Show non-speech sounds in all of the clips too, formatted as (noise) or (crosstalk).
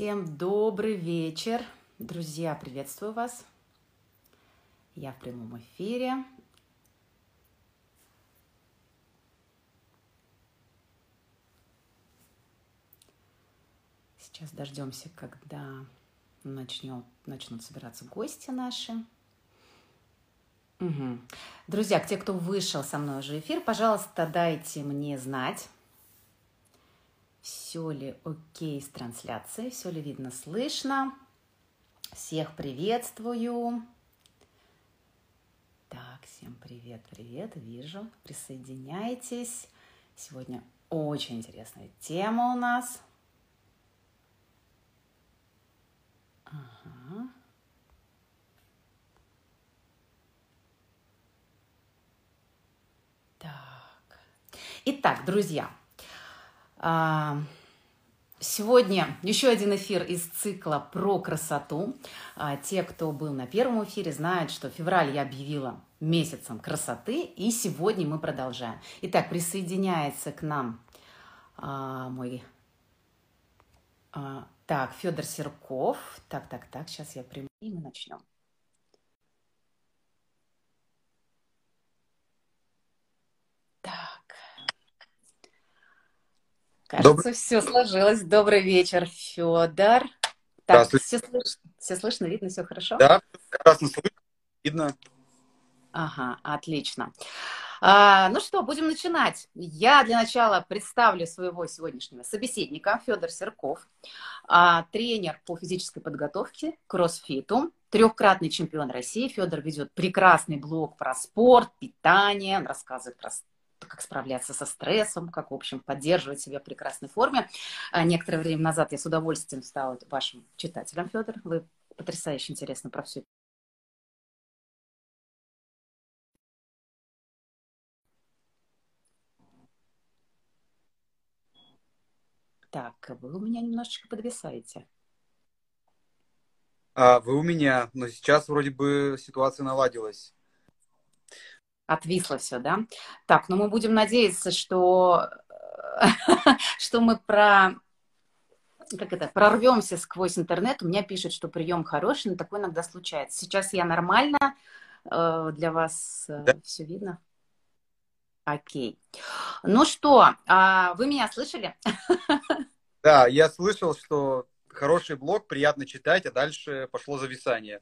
Всем добрый вечер. Друзья, приветствую вас. Я в прямом эфире. Сейчас дождемся, когда начнем, начнут собираться гости наши. Угу. Друзья, те, кто вышел со мной уже эфир, пожалуйста, дайте мне знать, все ли окей с трансляцией, все ли видно, слышно. Всех приветствую. Так, всем привет, привет, вижу, присоединяйтесь. Сегодня очень интересная тема у нас. Ага. Так. Итак, друзья, сегодня еще один эфир из цикла про красоту. А, те, кто был на первом эфире, знают, что февраль я объявила месяцем красоты, и сегодня мы продолжаем. Итак, присоединяется к нам а, мой... так, Федор Серков. Так, так, так, сейчас я приму, и мы начнем. Кажется, Добрый... все сложилось. Добрый вечер, Федор. Так, все, слыш... все слышно, видно, все хорошо? Да, прекрасно слышно, видно. Ага, отлично. А, ну что, будем начинать. Я для начала представлю своего сегодняшнего собеседника, Федор Серков, а, тренер по физической подготовке, кроссфиту, трехкратный чемпион России. Федор ведет прекрасный блог про спорт, питание, он рассказывает про как справляться со стрессом, как, в общем, поддерживать себя в прекрасной форме. А некоторое время назад я с удовольствием стала вашим читателем, Федор. Вы потрясающе интересно про все Так, вы у меня немножечко подвисаете. А, вы у меня, но сейчас вроде бы ситуация наладилась отвисло все, да? Так, ну мы будем надеяться, что, (laughs) что мы про как это, прорвемся сквозь интернет. У меня пишут, что прием хороший, но такое иногда случается. Сейчас я нормально, э, для вас э, да. все видно? Окей. Ну что, а вы меня слышали? (laughs) Да, я слышал, что хороший блог, приятно читать, а дальше пошло зависание.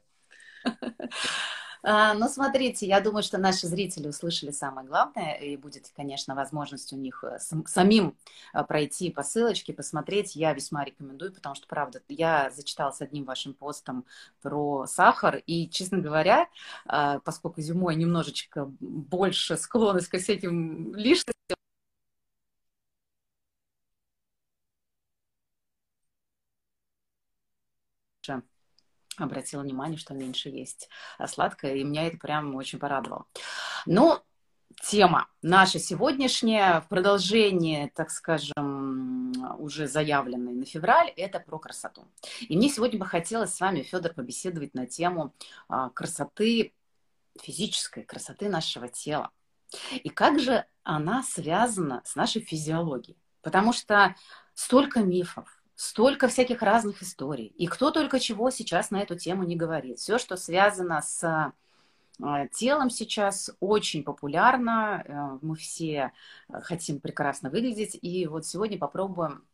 (laughs) А, ну, смотрите, я думаю, что наши зрители услышали самое главное, и будет, конечно, возможность у них э, самим э, пройти по ссылочке, посмотреть. Я весьма рекомендую, потому что, правда, я зачиталась одним вашим постом про сахар, и, честно говоря, э, поскольку зимой немножечко больше склонность к всяким лишним обратила внимание, что меньше есть а, сладкое, и меня это прям очень порадовало. Ну, тема наша сегодняшняя в продолжении, так скажем, уже заявленной на февраль, это про красоту. И мне сегодня бы хотелось с вами, Федор, побеседовать на тему а, красоты, физической красоты нашего тела. И как же она связана с нашей физиологией? Потому что столько мифов, столько всяких разных историй. И кто только чего сейчас на эту тему не говорит. Все, что связано с э, телом сейчас очень популярно. Э, мы все э, хотим прекрасно выглядеть. И вот сегодня попробуем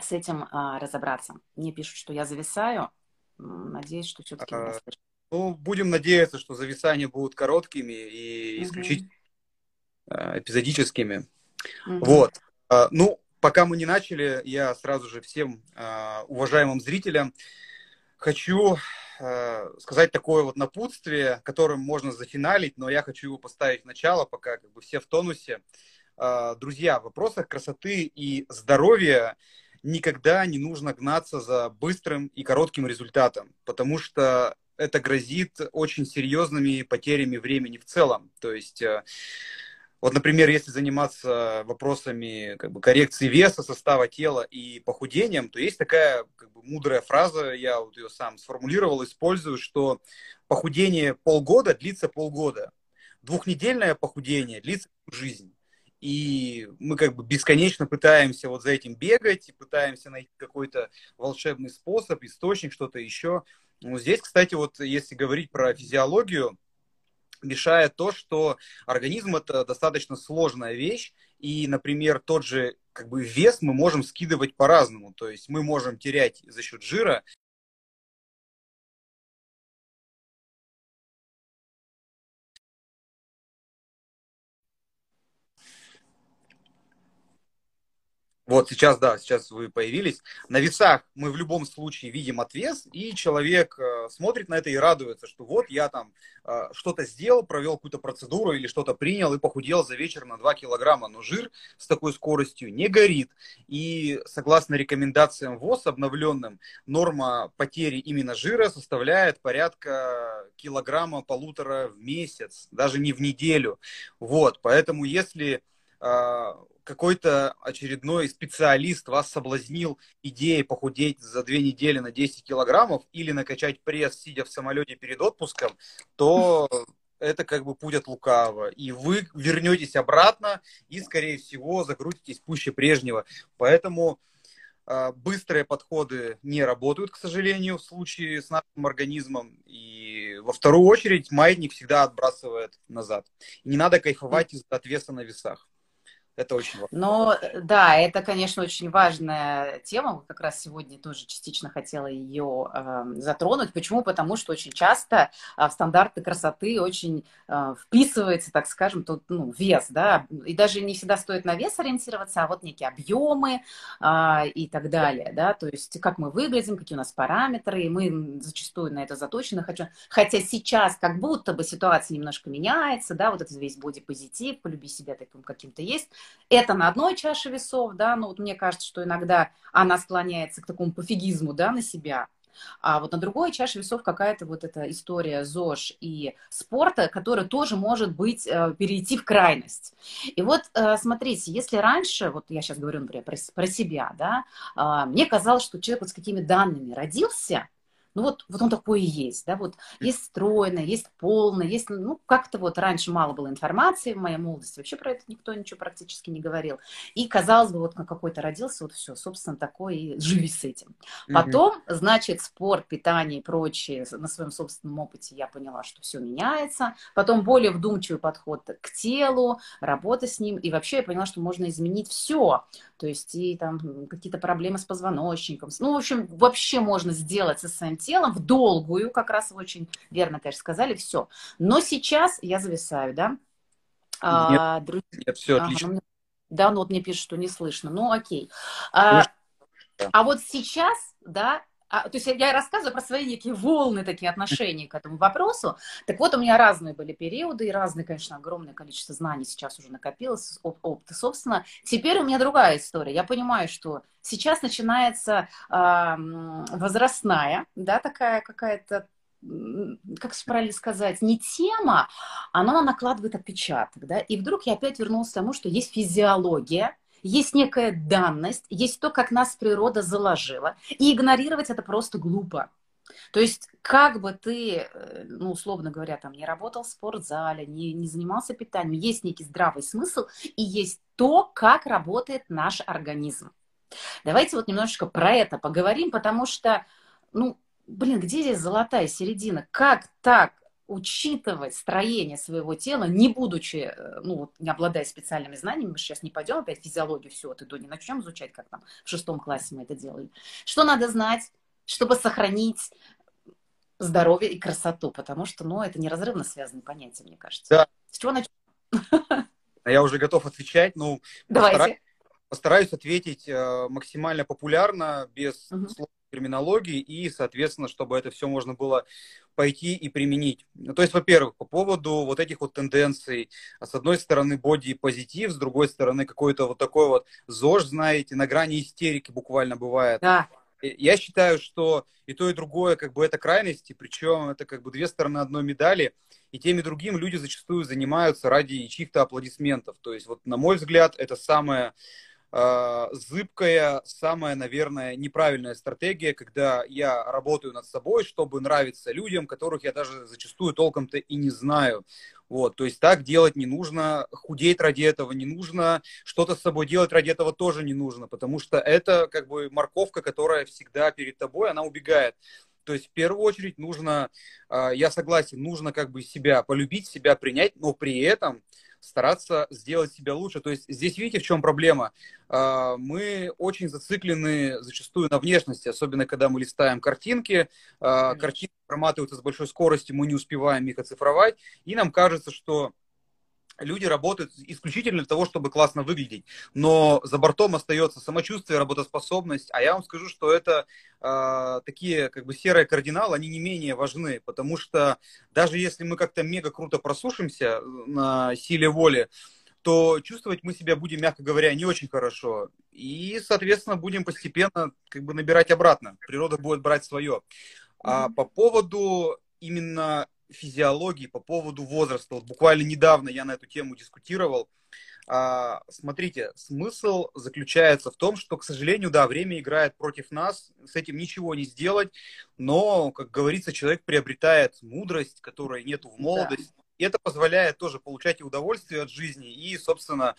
с этим разобраться. Мне пишут, что я зависаю. Надеюсь, что все-таки меня а, Ну, будем надеяться, что зависания будут короткими и исключительно угу. эпизодическими. Угу. Вот. А, ну, пока мы не начали, я сразу же всем э, уважаемым зрителям хочу э, сказать такое вот напутствие, которым можно зафиналить, но я хочу его поставить в начало, пока как бы все в тонусе. Э, друзья, в вопросах красоты и здоровья никогда не нужно гнаться за быстрым и коротким результатом, потому что это грозит очень серьезными потерями времени в целом. То есть вот, например, если заниматься вопросами как бы, коррекции веса, состава тела и похудением, то есть такая как бы, мудрая фраза, я вот ее сам сформулировал, использую, что похудение полгода длится полгода, двухнедельное похудение длится жизнь. и мы как бы бесконечно пытаемся вот за этим бегать, пытаемся найти какой-то волшебный способ, источник, что-то еще. Ну, здесь, кстати, вот если говорить про физиологию, мешает то, что организм это достаточно сложная вещь, и, например, тот же как бы вес мы можем скидывать по-разному. То есть мы можем терять за счет жира, Вот сейчас, да, сейчас вы появились. На весах мы в любом случае видим отвес, и человек э, смотрит на это и радуется, что вот я там э, что-то сделал, провел какую-то процедуру или что-то принял и похудел за вечер на 2 килограмма. Но жир с такой скоростью не горит. И согласно рекомендациям ВОЗ обновленным, норма потери именно жира составляет порядка килограмма полутора в месяц, даже не в неделю. Вот, поэтому если э, какой-то очередной специалист вас соблазнил идеей похудеть за две недели на 10 килограммов или накачать пресс, сидя в самолете перед отпуском, то это как бы путь от лукавого. И вы вернетесь обратно и, скорее всего, закрутитесь пуще прежнего. Поэтому э, быстрые подходы не работают, к сожалению, в случае с нашим организмом. И во вторую очередь маятник всегда отбрасывает назад. И не надо кайфовать из-за отвеса на весах. Это очень важно. Но да, это, конечно, очень важная тема. Как раз сегодня тоже частично хотела ее э, затронуть. Почему? Потому что очень часто э, в стандарты красоты очень э, вписывается, так скажем, тут ну, вес, да, и даже не всегда стоит на вес ориентироваться, а вот некие объемы э, и так далее, да, то есть как мы выглядим, какие у нас параметры, и мы зачастую на это заточены. Хочу... Хотя сейчас как будто бы ситуация немножко меняется, да, вот этот весь бодипозитив, полюби себя таким, каким то есть, это на одной чаше весов, да, но вот мне кажется, что иногда она склоняется к такому пофигизму, да, на себя, а вот на другой чаше весов какая-то вот эта история ЗОЖ и спорта, которая тоже может быть э, перейти в крайность. И вот э, смотрите, если раньше, вот я сейчас говорю, например, про, себя, да, э, мне казалось, что человек вот с какими данными родился, ну вот, вот он такой и есть, да, вот есть стройный, есть полный, есть, ну, как-то вот раньше мало было информации в моей молодости, вообще про это никто ничего практически не говорил. И, казалось бы, вот какой-то родился, вот все, собственно, такой, и (laughs) живи с этим. Потом, mm-hmm. значит, спорт, питание и прочее, на своем собственном опыте я поняла, что все меняется. Потом более вдумчивый подход к телу, работа с ним, и вообще я поняла, что можно изменить все. То есть и там какие-то проблемы с позвоночником. Ну, в общем, вообще можно сделать со своим телом в долгую, как раз вы очень верно, конечно, сказали, все. Но сейчас я зависаю, да? Нет, а, друзья... нет все ага, отлично. Ну, да, ну вот мне пишут, что не слышно. Ну, окей. А, а вот сейчас, да, а, то есть я рассказываю про свои некие волны, такие отношения к этому вопросу. Так вот, у меня разные были периоды, и разные, конечно, огромное количество знаний сейчас уже накопилось, оп опыта, собственно. Теперь у меня другая история. Я понимаю, что сейчас начинается э, возрастная, да, такая какая-то как правильно сказать, не тема, она накладывает отпечаток, да, и вдруг я опять вернулась к тому, что есть физиология, есть некая данность, есть то, как нас природа заложила, и игнорировать это просто глупо. То есть, как бы ты, э, ну, условно говоря, там, не работал в спортзале, не, не занимался питанием, есть некий здравый смысл, и есть то, как работает наш организм. Давайте вот немножечко про это поговорим, потому что, ну, блин, где здесь золотая середина? Как так учитывать строение своего тела, не будучи, э, ну, вот, не обладая специальными знаниями, мы сейчас не пойдем опять физиологию все от и до, не начнем изучать, как там в шестом классе мы это делали. Что надо знать, чтобы сохранить здоровье и красоту, потому что, ну, это неразрывно связанные понятия, мне кажется. Да. С чего начать? (laughs) Я уже готов отвечать, ну, Давайте. Постараюсь, постараюсь ответить э, максимально популярно, без угу. слов терминологии и, соответственно, чтобы это все можно было пойти и применить. Ну, то есть, во-первых, по поводу вот этих вот тенденций, с одной стороны боди-позитив, с другой стороны какой-то вот такой вот ЗОЖ, знаете, на грани истерики буквально бывает. Да. Я считаю, что и то, и другое, как бы, это крайности, причем это как бы две стороны одной медали, и тем и другим люди зачастую занимаются ради чьих-то аплодисментов. То есть, вот, на мой взгляд, это самое зыбкая, самая, наверное, неправильная стратегия, когда я работаю над собой, чтобы нравиться людям, которых я даже зачастую толком-то и не знаю. Вот, то есть так делать не нужно, худеть ради этого не нужно, что-то с собой делать ради этого тоже не нужно, потому что это как бы морковка, которая всегда перед тобой, она убегает. То есть в первую очередь нужно, а, я согласен, нужно как бы себя полюбить, себя принять, но при этом стараться сделать себя лучше. То есть здесь видите, в чем проблема? А, мы очень зациклены зачастую на внешности, особенно когда мы листаем картинки. А, картинки проматываются с большой скоростью, мы не успеваем их оцифровать, и нам кажется, что люди работают исключительно для того, чтобы классно выглядеть. Но за бортом остается самочувствие, работоспособность. А я вам скажу, что это э, такие как бы серые кардиналы, они не менее важны, потому что даже если мы как-то мега круто просушимся на силе воли, то чувствовать мы себя будем, мягко говоря, не очень хорошо. И, соответственно, будем постепенно как бы набирать обратно. Природа будет брать свое. А по поводу именно физиологии, по поводу возраста. Вот буквально недавно я на эту тему дискутировал. А, смотрите, смысл заключается в том, что, к сожалению, да, время играет против нас, с этим ничего не сделать, но, как говорится, человек приобретает мудрость, которой нету в молодости, да. и это позволяет тоже получать и удовольствие от жизни, и, собственно,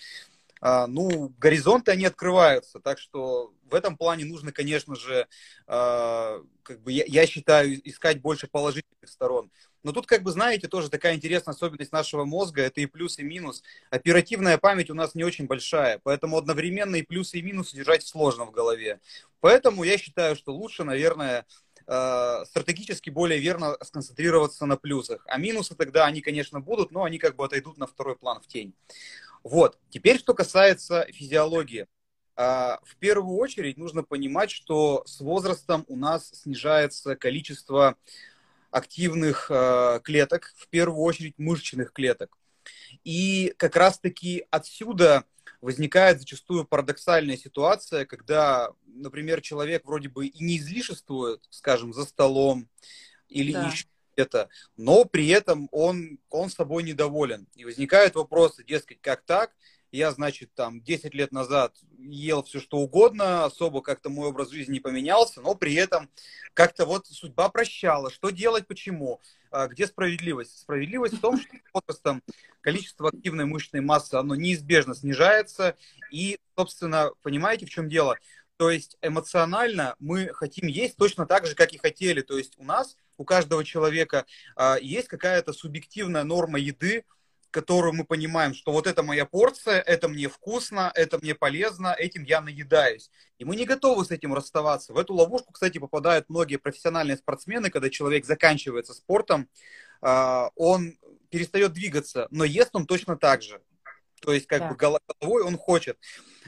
а, ну, горизонты они открываются, так что в этом плане нужно, конечно же, а, как бы я, я считаю, искать больше положительных сторон. Но тут, как бы, знаете, тоже такая интересная особенность нашего мозга, это и плюс, и минус. Оперативная память у нас не очень большая, поэтому одновременно и плюсы, и минусы держать сложно в голове. Поэтому я считаю, что лучше, наверное, а, стратегически более верно сконцентрироваться на плюсах. А минусы тогда, они, конечно, будут, но они как бы отойдут на второй план в тень. Вот. Теперь, что касается физиологии. А, в первую очередь нужно понимать, что с возрастом у нас снижается количество активных а, клеток, в первую очередь мышечных клеток. И как раз-таки отсюда возникает зачастую парадоксальная ситуация, когда, например, человек вроде бы и не излишествует, скажем, за столом или да. еще это, но при этом он, он с собой недоволен. И возникают вопросы, дескать, как так? Я, значит, там 10 лет назад ел все, что угодно, особо как-то мой образ жизни не поменялся, но при этом как-то вот судьба прощала. Что делать, почему? А где справедливость? Справедливость в том, что с возрастом количество активной мышечной массы, оно неизбежно снижается. И, собственно, понимаете, в чем дело? То есть эмоционально мы хотим есть точно так же, как и хотели. То есть у нас, у каждого человека а, есть какая-то субъективная норма еды, которую мы понимаем, что вот это моя порция, это мне вкусно, это мне полезно, этим я наедаюсь. И мы не готовы с этим расставаться. В эту ловушку, кстати, попадают многие профессиональные спортсмены, когда человек заканчивается спортом, а, он перестает двигаться, но ест он точно так же. То есть как да. бы головой он хочет.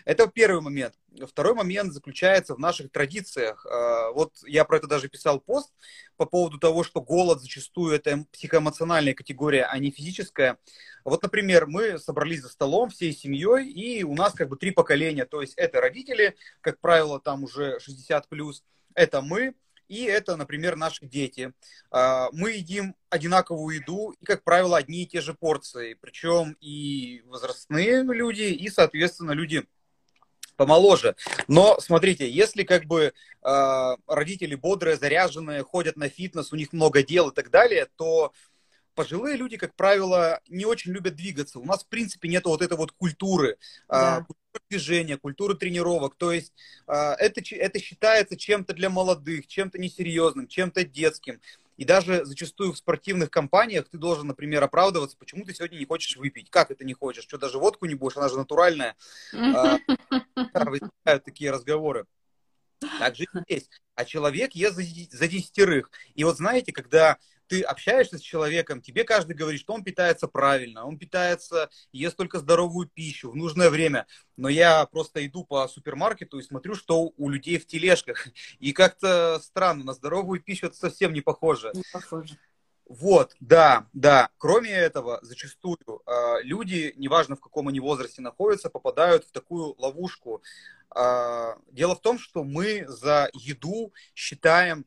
Это первый момент. Второй момент заключается в наших традициях. А, вот я про это даже писал пост по поводу того, что голод зачастую это психоэмоциональная категория, а не физическая. Вот, например, мы собрались за столом всей семьей, и у нас как бы три поколения. То есть это родители, как правило, там уже 60 плюс, это мы, и это, например, наши дети. А, мы едим одинаковую еду и, как правило, одни и те же порции. Причем и возрастные люди, и, соответственно, люди помоложе. Но смотрите, если как бы э, родители бодрые, заряженные, ходят на фитнес, у них много дел и так далее, то пожилые люди, как правило, не очень любят двигаться. У нас, в принципе, нет вот этой вот культуры, да. э, культуры движения, культуры тренировок. То есть э, это, это считается чем-то для молодых, чем-то несерьезным, чем-то детским. И даже зачастую в спортивных компаниях ты должен, например, оправдываться, почему ты сегодня не хочешь выпить. Как это не хочешь? Что, даже водку не будешь? Она же натуральная. А, возникают такие разговоры. Так же и здесь. А человек ест за, десятерых. И вот знаете, когда ты общаешься с человеком, тебе каждый говорит, что он питается правильно, он питается, ест только здоровую пищу в нужное время. Но я просто иду по супермаркету и смотрю, что у людей в тележках. И как-то странно, на здоровую пищу это совсем не похоже. Не похоже. Вот, да, да. Кроме этого, зачастую э, люди, неважно в каком они возрасте находятся, попадают в такую ловушку. Э, дело в том, что мы за еду считаем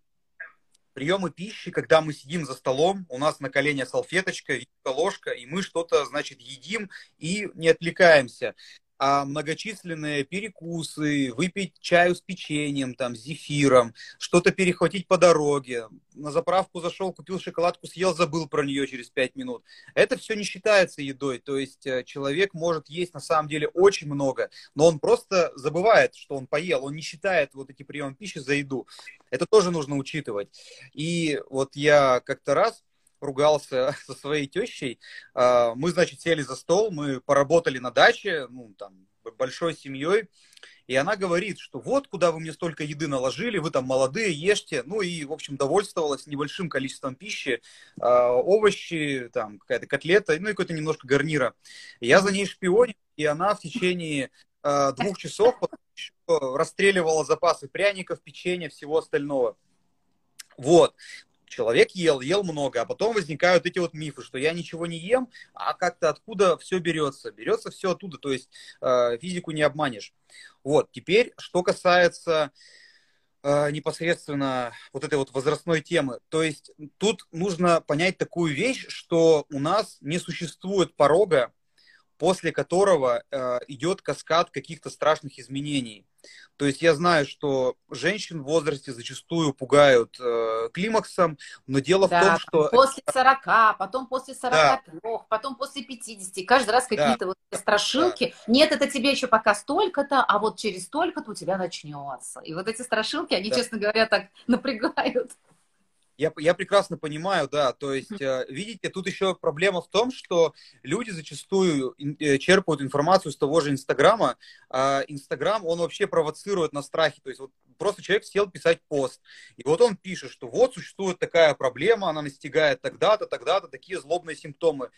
приемы пищи, когда мы сидим за столом, у нас на колене салфеточка, ложка, и мы что-то, значит, едим и не отвлекаемся. А многочисленные перекусы, выпить чаю с печеньем, там, с зефиром, что-то перехватить по дороге, на заправку зашел, купил шоколадку, съел, забыл про нее через пять минут. Это все не считается едой, то есть э, человек может есть на самом деле очень много, но он просто забывает, что он поел, он не считает вот эти приемы пищи за еду. Это тоже нужно учитывать. И вот я как-то раз ругался (laughs) со своей тещей. А, мы, значит, сели за стол, мы поработали на даче, ну, там, большой семьей, и она говорит, что вот куда вы мне столько еды наложили, вы там молодые, ешьте. Ну и, в общем, довольствовалась небольшим количеством пищи, а, овощи, там какая-то котлета, ну и какой-то немножко гарнира. Я за ней шпионил, и она в течение а, двух часов расстреливала запасы пряников, печенья, всего остального. Вот человек ел, ел много, а потом возникают эти вот мифы, что я ничего не ем, а как-то откуда все берется? Берется все оттуда, то есть э, физику не обманешь. Вот, теперь, что касается э, непосредственно вот этой вот возрастной темы, то есть тут нужно понять такую вещь, что у нас не существует порога, после которого э, идет каскад каких-то страшных изменений. То есть я знаю, что женщин в возрасте зачастую пугают э, климаксом, но дело да, в том, что... После 40, потом после 43, да. потом после 50. Каждый раз какие-то да. вот страшилки. Да. Нет, это тебе еще пока столько-то, а вот через столько-то у тебя начнется. И вот эти страшилки, они, да. честно говоря, так (laughs) напрягают. Я, я прекрасно понимаю, да. То есть, э, видите, тут еще проблема в том, что люди зачастую э, черпают информацию с того же Инстаграма. А Инстаграм, он вообще провоцирует на страхе. То есть, вот просто человек сел писать пост. И вот он пишет, что вот существует такая проблема, она настигает тогда-то, тогда-то, такие злобные симптомы.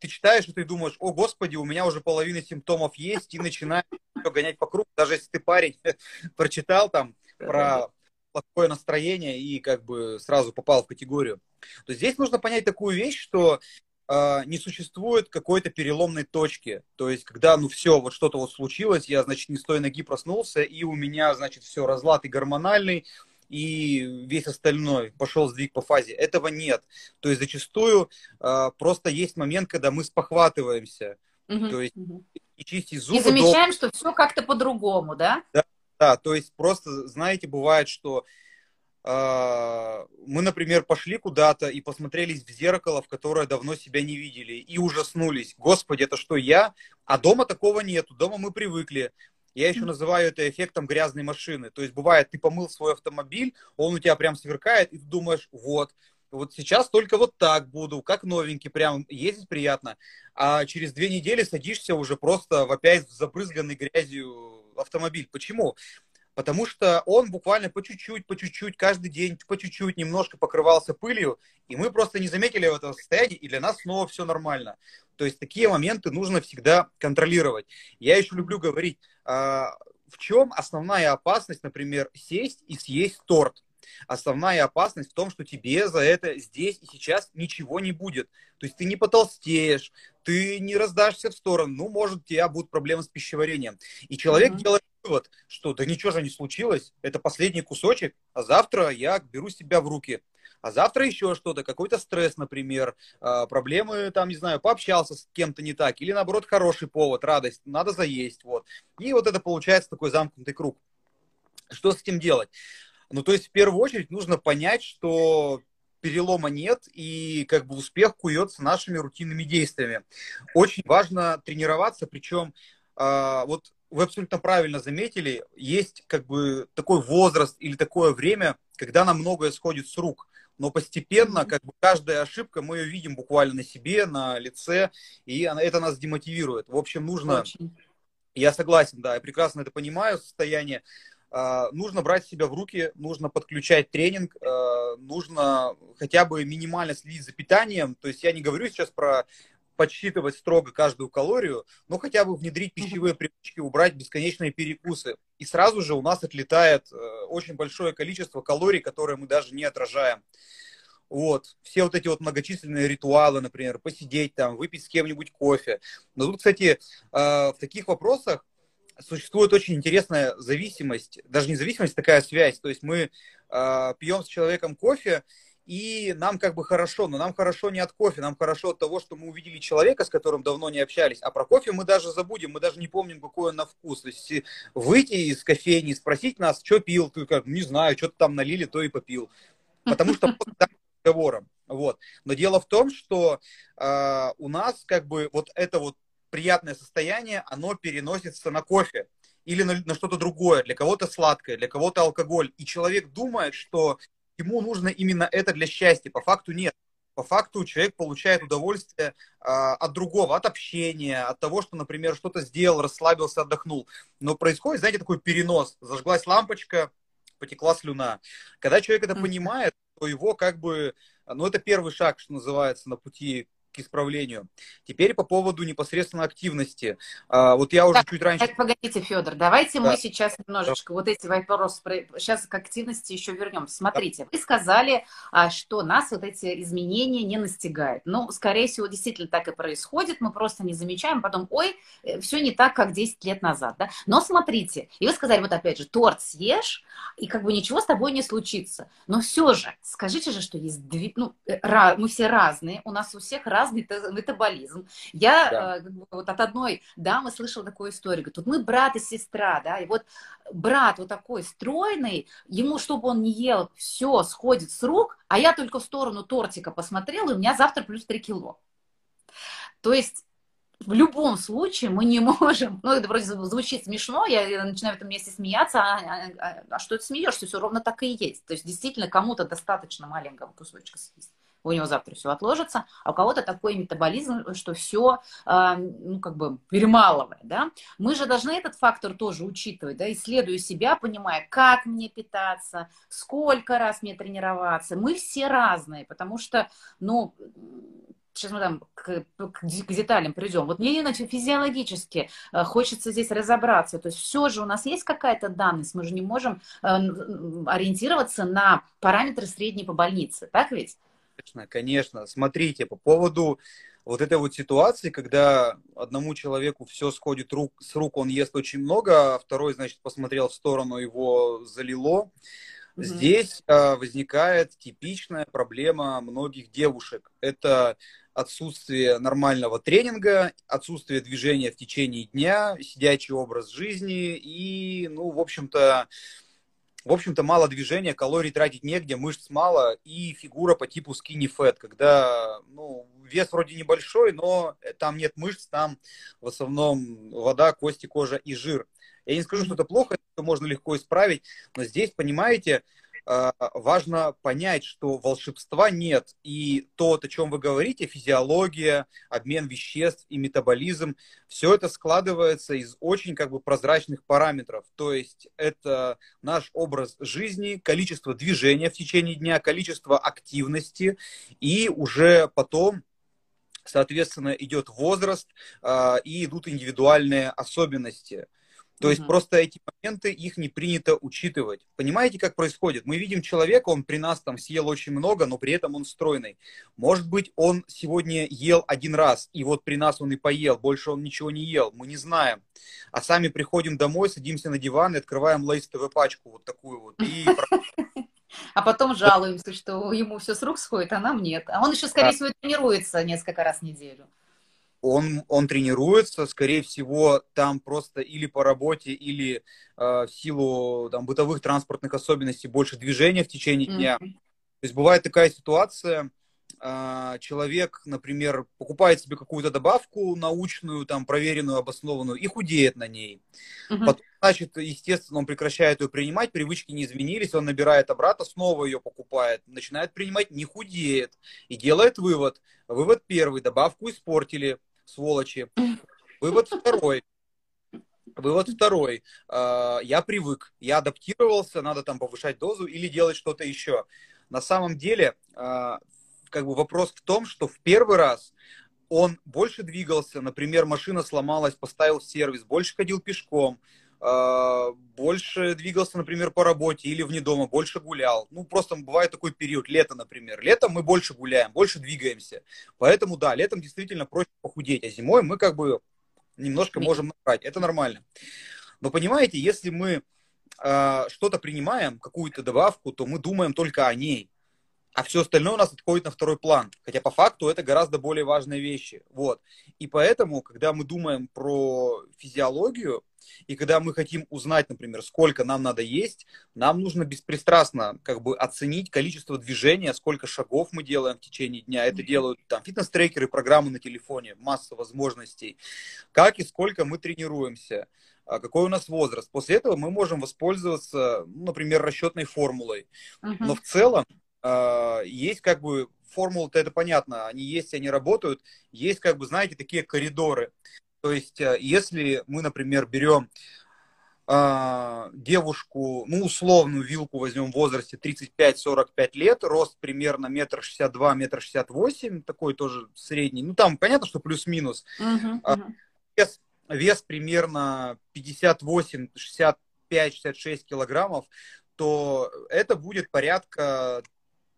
Ты читаешь, и ты думаешь, о, господи, у меня уже половина симптомов есть, и начинаешь гонять по кругу. Даже если ты парень (laughs) прочитал там про плохое настроение и как бы сразу попал в категорию. То есть здесь нужно понять такую вещь, что э, не существует какой-то переломной точки. То есть, когда, ну, все, вот что-то вот случилось, я, значит, не с той ноги проснулся, и у меня, значит, все, разлад и гормональный, и весь остальной пошел сдвиг по фазе. Этого нет. То есть, зачастую э, просто есть момент, когда мы спохватываемся. Угу, то есть, угу. и чистить зубы. И замечаем, до... что все как-то по-другому, да? Да, да, то есть просто, знаете, бывает, что э, мы, например, пошли куда-то и посмотрелись в зеркало, в которое давно себя не видели, и ужаснулись. Господи, это что, я? А дома такого нету, дома мы привыкли. Я еще называю это эффектом грязной машины. То есть бывает, ты помыл свой автомобиль, он у тебя прям сверкает, и ты думаешь, вот, вот сейчас только вот так буду, как новенький, прям ездить приятно. А через две недели садишься уже просто в опять забрызганный грязью автомобиль. Почему? Потому что он буквально по чуть-чуть, по чуть-чуть, каждый день, по чуть-чуть немножко покрывался пылью, и мы просто не заметили этого состояния, и для нас снова все нормально. То есть такие моменты нужно всегда контролировать. Я еще люблю говорить, а, в чем основная опасность, например, сесть и съесть торт. Основная опасность в том, что тебе за это здесь и сейчас ничего не будет. То есть ты не потолстеешь, ты не раздашься в сторону. Ну, может, у тебя будут проблемы с пищеварением. И человек mm-hmm. делает вывод, что да ничего же не случилось, это последний кусочек, а завтра я беру себя в руки. А завтра еще что-то, какой-то стресс, например, а, проблемы, там, не знаю, пообщался с кем-то не так, или наоборот хороший повод, радость, надо заесть, вот. И вот это получается такой замкнутый круг. Что с этим делать? Ну, то есть, в первую очередь, нужно понять, что перелома нет, и как бы успех куется нашими рутинными действиями. Очень важно тренироваться, причем э, вот вы абсолютно правильно заметили, есть как бы такой возраст или такое время, когда нам многое сходит с рук. Но постепенно, как бы каждая ошибка, мы ее видим буквально на себе, на лице, и это нас демотивирует. В общем, нужно... Очень. Я согласен, да, я прекрасно это понимаю, состояние. А, нужно брать себя в руки, нужно подключать тренинг, а, нужно хотя бы минимально следить за питанием. То есть я не говорю сейчас про подсчитывать строго каждую калорию, но хотя бы внедрить пищевые привычки, убрать бесконечные перекусы. И сразу же у нас отлетает э, очень большое количество калорий, которые мы даже не отражаем. Вот. Все вот эти вот многочисленные ритуалы, например, посидеть там, выпить с кем-нибудь кофе. Но тут, кстати, э, в таких вопросах существует очень интересная зависимость, даже не зависимость, такая связь. То есть мы э, пьем с человеком кофе, и нам как бы хорошо, но нам хорошо не от кофе, нам хорошо от того, что мы увидели человека, с которым давно не общались, а про кофе мы даже забудем, мы даже не помним, какой он на вкус. То есть выйти из кофейни спросить нас, что пил, ты как, не знаю, что-то там налили, то и попил. Потому что разговором. Вот. Но дело в том, что э, у нас как бы вот это вот приятное состояние, оно переносится на кофе или на, на что-то другое. Для кого-то сладкое, для кого-то алкоголь. И человек думает, что ему нужно именно это для счастья. По факту нет. По факту человек получает удовольствие э, от другого, от общения, от того, что, например, что-то сделал, расслабился, отдохнул. Но происходит, знаете, такой перенос. Зажглась лампочка, потекла слюна. Когда человек это понимает, то его как бы, ну это первый шаг, что называется, на пути к исправлению. Теперь по поводу непосредственно активности. А, вот я уже так, чуть раньше... Погодите, Федор, давайте да. мы сейчас немножечко да. вот эти вопросы, сейчас к активности еще вернемся. Смотрите, да. вы сказали, а, что нас вот эти изменения не настигают. Ну, скорее всего, действительно так и происходит, мы просто не замечаем, потом, ой, э, все не так, как 10 лет назад, да? Но смотрите, и вы сказали, вот опять же, торт съешь, и как бы ничего с тобой не случится. Но все же, скажите же, что есть две, ну, э, мы все разные, у нас у всех разные разный метаболизм. Я да. э, вот от одной дамы слышала такую историю, говорит, вот мы брат и сестра, да, и вот брат вот такой стройный, ему, чтобы он не ел, все сходит с рук, а я только в сторону тортика посмотрела, и у меня завтра плюс 3 кило. То есть в любом случае мы не (laughs) можем, ну это вроде звучит смешно, я, я начинаю в этом месте смеяться, а, а, а, а что ты смеешься, все ровно так и есть. То есть действительно кому-то достаточно маленького кусочка съесть у него завтра все отложится, а у кого-то такой метаболизм, что все, а, ну, как бы перемалывает, да. Мы же должны этот фактор тоже учитывать, да, исследуя себя, понимая, как мне питаться, сколько раз мне тренироваться. Мы все разные, потому что, ну, сейчас мы там к, к, к деталям придем. Вот мне иначе физиологически э, хочется здесь разобраться. То есть все же у нас есть какая-то данность, мы же не можем э, ориентироваться на параметры средней по больнице, так ведь? Конечно, конечно. Смотрите, по поводу вот этой вот ситуации, когда одному человеку все сходит рук, с рук, он ест очень много, а второй, значит, посмотрел в сторону, его залило. Mm-hmm. Здесь а, возникает типичная проблема многих девушек. Это отсутствие нормального тренинга, отсутствие движения в течение дня, сидячий образ жизни и, ну, в общем-то, в общем-то, мало движения, калорий тратить негде, мышц мало и фигура по типу skinny fat, когда ну, вес вроде небольшой, но там нет мышц, там в основном вода, кости, кожа и жир. Я не скажу, что это плохо, это можно легко исправить, но здесь, понимаете, важно понять, что волшебства нет. И то, о чем вы говорите, физиология, обмен веществ и метаболизм, все это складывается из очень как бы прозрачных параметров. То есть это наш образ жизни, количество движения в течение дня, количество активности и уже потом соответственно, идет возраст э, и идут индивидуальные особенности. То есть просто эти моменты, их не принято учитывать. Понимаете, как происходит? Мы видим человека, он при нас там съел очень много, но при этом он стройный. Может быть, он сегодня ел один раз, и вот при нас он и поел, больше он ничего не ел, мы не знаем. А сами приходим домой, садимся на диван и открываем Лейс ТВ пачку вот такую вот. И... (laughs) А потом жалуемся, что ему все с рук сходит, а нам нет. А он еще, скорее всего, тренируется несколько раз в неделю он, он тренируется, скорее всего, там просто или по работе, или э, в силу там, бытовых транспортных особенностей больше движения в течение дня. Mm-hmm. То есть бывает такая ситуация, э, человек, например, покупает себе какую-то добавку научную, там, проверенную, обоснованную, и худеет на ней. Mm-hmm. Потом, значит, естественно, он прекращает ее принимать, привычки не изменились, он набирает обратно, снова ее покупает, начинает принимать, не худеет, и делает вывод. Вывод первый, добавку испортили, сволочи. Вывод второй. Вывод второй. А, я привык, я адаптировался, надо там повышать дозу или делать что-то еще. На самом деле, а, как бы вопрос в том, что в первый раз он больше двигался, например, машина сломалась, поставил сервис, больше ходил пешком, больше двигался, например, по работе или вне дома, больше гулял. Ну, просто бывает такой период, лето, например. Летом мы больше гуляем, больше двигаемся. Поэтому, да, летом действительно проще похудеть, а зимой мы как бы немножко можем набрать. Это нормально. Но понимаете, если мы э, что-то принимаем, какую-то добавку, то мы думаем только о ней. А все остальное у нас отходит на второй план. Хотя по факту это гораздо более важные вещи. Вот. И поэтому, когда мы думаем про физиологию, и когда мы хотим узнать, например, сколько нам надо есть, нам нужно беспристрастно как бы оценить количество движения, сколько шагов мы делаем в течение дня. Это делают там фитнес-трекеры, программы на телефоне, масса возможностей. Как и сколько мы тренируемся а какой у нас возраст. После этого мы можем воспользоваться, ну, например, расчетной формулой. Uh-huh. Но в целом есть как бы формулы-то это понятно, они есть, они работают. Есть как бы, знаете, такие коридоры. То есть, э, если мы, например, берем э, девушку, ну, условную вилку возьмем в возрасте 35-45 лет, рост примерно метр шестьдесят два, метр шестьдесят восемь, такой тоже средний. Ну, там понятно, что плюс-минус. Uh-huh, uh-huh. Вес, вес примерно 58, 65, 66 килограммов, то это будет порядка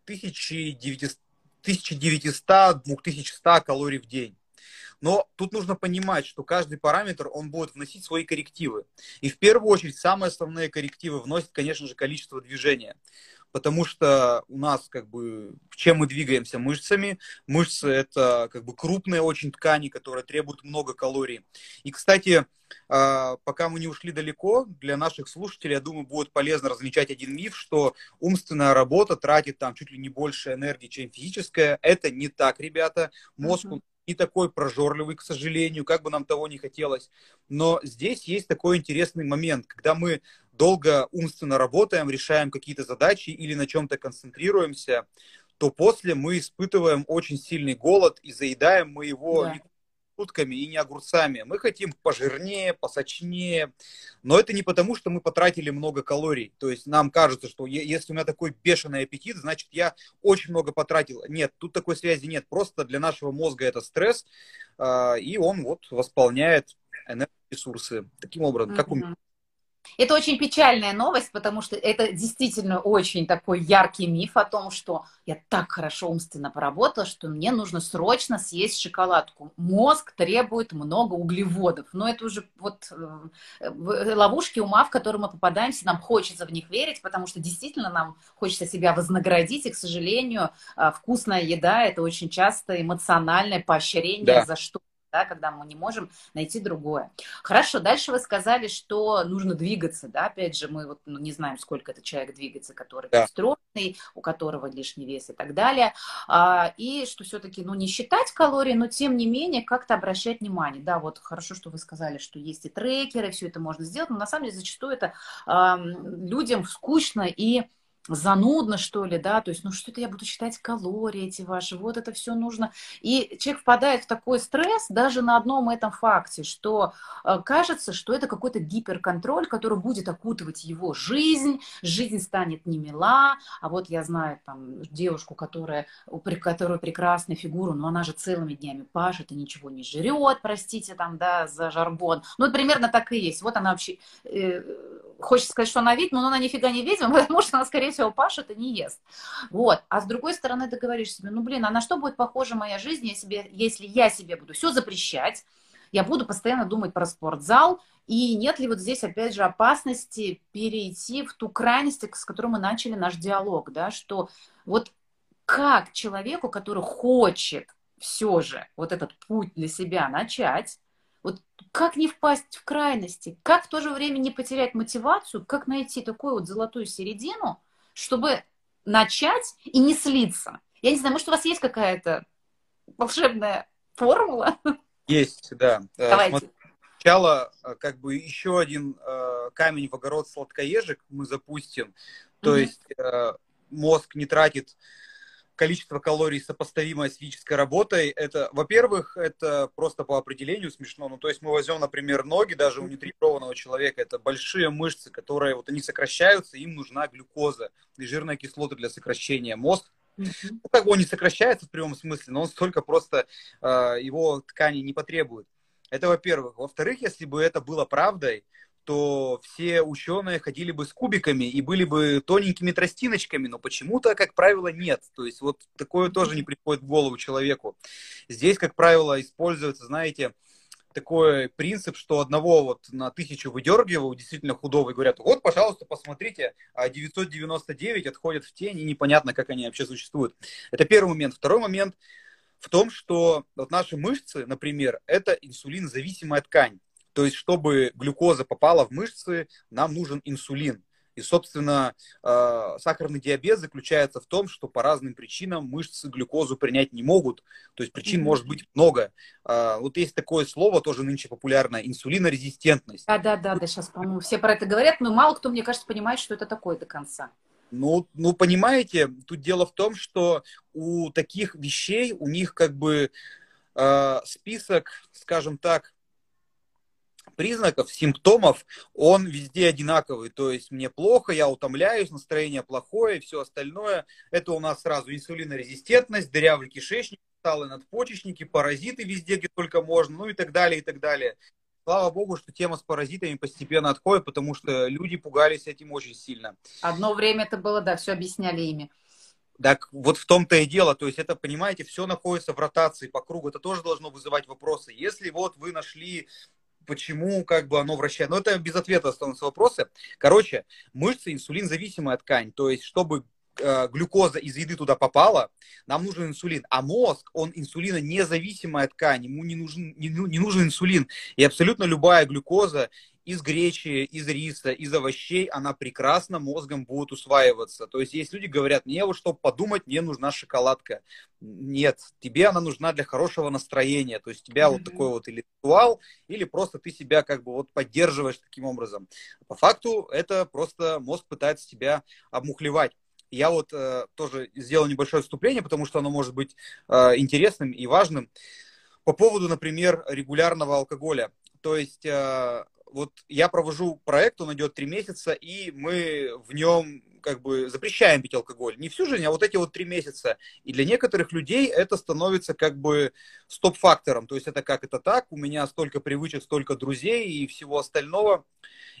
1900-2100 калорий в день. Но тут нужно понимать, что каждый параметр, он будет вносить свои коррективы. И в первую очередь самые основные коррективы вносит, конечно же, количество движения. Потому что у нас как бы, чем мы двигаемся мышцами? Мышцы это как бы крупные очень ткани, которые требуют много калорий. И, кстати, а, пока мы не ушли далеко, для наших слушателей, я думаю, будет полезно различать один миф, что умственная работа тратит там чуть ли не больше энергии, чем физическая. Это не так, ребята. Мозг uh-huh не такой прожорливый, к сожалению, как бы нам того не хотелось. Но здесь есть такой интересный момент, когда мы долго умственно работаем, решаем какие-то задачи или на чем-то концентрируемся, то после мы испытываем очень сильный голод и заедаем мы его да утками и не огурцами. Мы хотим пожирнее, посочнее. Но это не потому, что мы потратили много калорий. То есть нам кажется, что если у меня такой бешеный аппетит, значит я очень много потратил. Нет, тут такой связи нет. Просто для нашего мозга это стресс, а, и он вот восполняет энергоресурсы таким образом, как у это очень печальная новость, потому что это действительно очень такой яркий миф о том, что я так хорошо умственно поработала, что мне нужно срочно съесть шоколадку. Мозг требует много углеводов. Но это уже вот э, ловушки ума, в которые мы попадаемся, нам хочется в них верить, потому что действительно нам хочется себя вознаградить, и, к сожалению, э, вкусная еда – это очень часто эмоциональное поощрение да. за что да, когда мы не можем найти другое. Хорошо, дальше вы сказали, что нужно двигаться, да, опять же, мы вот ну, не знаем, сколько это человек двигается, который да. стройный, у которого лишний вес и так далее, а, и что все-таки, ну, не считать калории, но тем не менее как-то обращать внимание, да, вот хорошо, что вы сказали, что есть и трекеры, все это можно сделать, но на самом деле зачастую это а, людям скучно и занудно, что ли, да, то есть, ну что-то я буду считать калории эти ваши, вот это все нужно. И человек впадает в такой стресс даже на одном этом факте, что э, кажется, что это какой-то гиперконтроль, который будет окутывать его жизнь, жизнь станет не мила, а вот я знаю там девушку, которая, у которой прекрасная фигура, но она же целыми днями пашет и ничего не жрет, простите там, да, за жаргон. Ну, это примерно так и есть. Вот она вообще э, хочется сказать, что она ведьма, но она нифига не ведьма, (laughs) потому что она, скорее пашет и не ест. Вот. А с другой стороны, ты говоришь себе, ну, блин, а на что будет похожа моя жизнь, если я себе буду все запрещать, я буду постоянно думать про спортзал, и нет ли вот здесь, опять же, опасности перейти в ту крайность, с которой мы начали наш диалог, да, что вот как человеку, который хочет все же вот этот путь для себя начать, вот как не впасть в крайности, как в то же время не потерять мотивацию, как найти такую вот золотую середину, чтобы начать и не слиться. Я не знаю, может, у вас есть какая-то волшебная формула? Есть, да. Э, Давайте. Сначала, э, как бы, еще один э, камень в огород сладкоежек мы запустим. То mm-hmm. есть э, мозг не тратит количество калорий, сопоставимое с физической работой, это, во-первых, это просто по определению смешно. Ну, то есть мы возьмем, например, ноги даже у нетренированного человека, это большие мышцы, которые вот они сокращаются, им нужна глюкоза и жирные кислоты для сокращения. Мозг ну, как бы он не сокращается в прямом смысле, но он столько просто э, его ткани не потребует. Это во-первых. Во-вторых, если бы это было правдой, то все ученые ходили бы с кубиками и были бы тоненькими тростиночками, но почему-то, как правило, нет. То есть вот такое тоже не приходит в голову человеку. Здесь, как правило, используется, знаете, такой принцип, что одного вот на тысячу выдергивают, действительно худого, и говорят, вот, пожалуйста, посмотрите, а 999 отходят в тень, и непонятно, как они вообще существуют. Это первый момент. Второй момент в том, что вот наши мышцы, например, это инсулинозависимая ткань. То есть, чтобы глюкоза попала в мышцы, нам нужен инсулин. И, собственно, э, сахарный диабет заключается в том, что по разным причинам мышцы глюкозу принять не могут. То есть причин mm-hmm. может быть много. Э, вот есть такое слово, тоже нынче популярное, инсулинорезистентность. Да, да, да, да, сейчас, по-моему, все про это говорят, но мало кто, мне кажется, понимает, что это такое до конца. Ну, ну, понимаете, тут дело в том, что у таких вещей, у них как бы э, список, скажем так, признаков, симптомов, он везде одинаковый. То есть мне плохо, я утомляюсь, настроение плохое, все остальное. Это у нас сразу инсулинорезистентность, дырявый кишечник, сталы надпочечники, паразиты везде, где только можно, ну и так далее, и так далее. Слава богу, что тема с паразитами постепенно отходит, потому что люди пугались этим очень сильно. Одно время это было, да, все объясняли ими. Так вот в том-то и дело, то есть это, понимаете, все находится в ротации по кругу, это тоже должно вызывать вопросы. Если вот вы нашли почему как бы оно вращается. Но это без ответа останутся вопросы. Короче, мышцы инсулинзависимая ткань. То есть, чтобы э, глюкоза из еды туда попала, нам нужен инсулин. А мозг, он инсулина независимая ткань, ему не нужен, не, не нужен инсулин. И абсолютно любая глюкоза из гречи, из риса, из овощей, она прекрасно мозгом будет усваиваться. То есть есть люди говорят, мне вот чтобы подумать, мне нужна шоколадка. Нет, тебе она нужна для хорошего настроения. То есть у тебя mm-hmm. вот такой вот или ритуал, или просто ты себя как бы вот поддерживаешь таким образом. По факту это просто мозг пытается тебя обмухлевать. Я вот э, тоже сделал небольшое вступление, потому что оно может быть э, интересным и важным. По поводу, например, регулярного алкоголя. То есть э, вот я провожу проект, он идет три месяца, и мы в нем как бы запрещаем пить алкоголь. Не всю жизнь, а вот эти вот три месяца. И для некоторых людей это становится как бы стоп-фактором. То есть это как это так, у меня столько привычек, столько друзей и всего остального.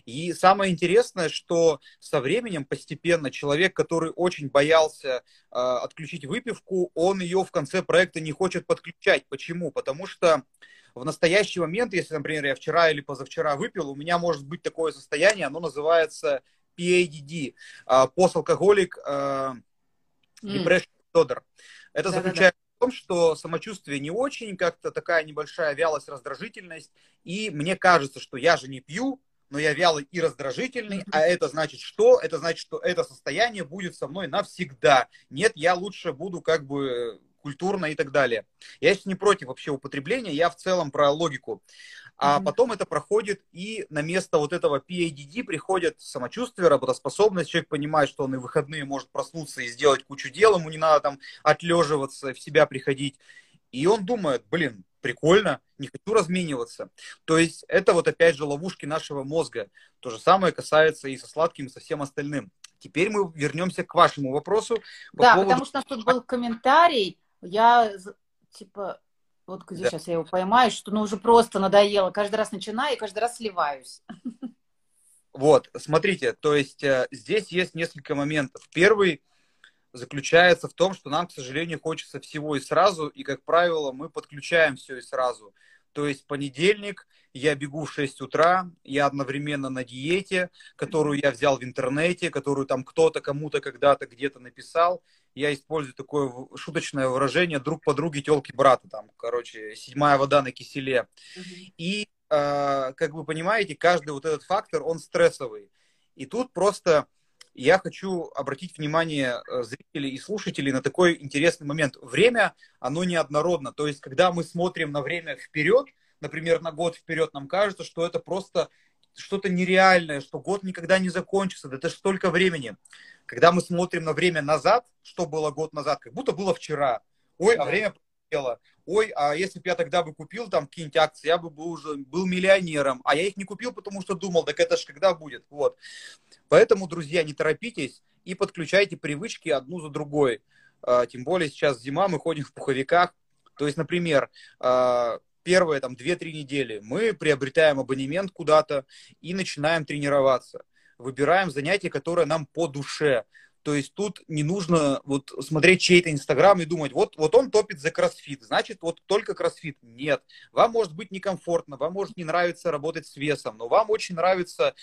И самое интересное, что со временем постепенно человек, который очень боялся э, отключить выпивку, он ее в конце проекта не хочет подключать. Почему? Потому что в настоящий момент, если, например, я вчера или позавчера выпил, у меня может быть такое состояние, оно называется PADD, а, посталкоголик а, depression disorder. Это заключается в том, что самочувствие не очень, как-то такая небольшая вялость, раздражительность, и мне кажется, что я же не пью, но я вялый и раздражительный, а это значит что? Это значит, что это состояние будет со мной навсегда. Нет, я лучше буду как бы культурно и так далее. Я сейчас не против вообще употребления, я в целом про логику. А mm-hmm. потом это проходит, и на место вот этого PADD приходит самочувствие, работоспособность. Человек понимает, что он и в выходные может проснуться и сделать кучу дел, ему не надо там отлеживаться, в себя приходить. И он думает, блин, прикольно, не хочу размениваться. То есть это вот опять же ловушки нашего мозга. То же самое касается и со сладким, и со всем остальным. Теперь мы вернемся к вашему вопросу. По да, поводу... потому что у нас тут был комментарий, я, типа, вот где да. сейчас я его поймаю, что ну уже просто надоело. Каждый раз начинаю и каждый раз сливаюсь. Вот, смотрите, то есть э, здесь есть несколько моментов. Первый заключается в том, что нам, к сожалению, хочется всего и сразу, и, как правило, мы подключаем все и сразу. То есть понедельник, я бегу в 6 утра, я одновременно на диете, которую я взял в интернете, которую там кто-то кому-то когда-то где-то написал. Я использую такое шуточное выражение «друг подруги, телки брата», там, короче, седьмая вода на киселе. Uh-huh. И, э, как вы понимаете, каждый вот этот фактор, он стрессовый. И тут просто я хочу обратить внимание э, зрителей и слушателей на такой интересный момент. Время, оно неоднородно. То есть, когда мы смотрим на время вперед, например, на год вперед, нам кажется, что это просто что-то нереальное, что год никогда не закончится, да это же столько времени. Когда мы смотрим на время назад, что было год назад, как будто было вчера. Ой, а время пролетело. Ой, а если бы я тогда бы купил там какие-нибудь акции, я бы был уже был миллионером. А я их не купил, потому что думал, так это же когда будет. Вот. Поэтому, друзья, не торопитесь и подключайте привычки одну за другой. А, тем более сейчас зима, мы ходим в пуховиках. То есть, например, а, первые там 2-3 недели мы приобретаем абонемент куда-то и начинаем тренироваться. Выбираем занятие, которое нам по душе. То есть тут не нужно вот смотреть чей-то Инстаграм и думать, вот, вот он топит за кроссфит, значит, вот только кроссфит. Нет. Вам может быть некомфортно, вам может не нравиться работать с весом, но вам очень нравится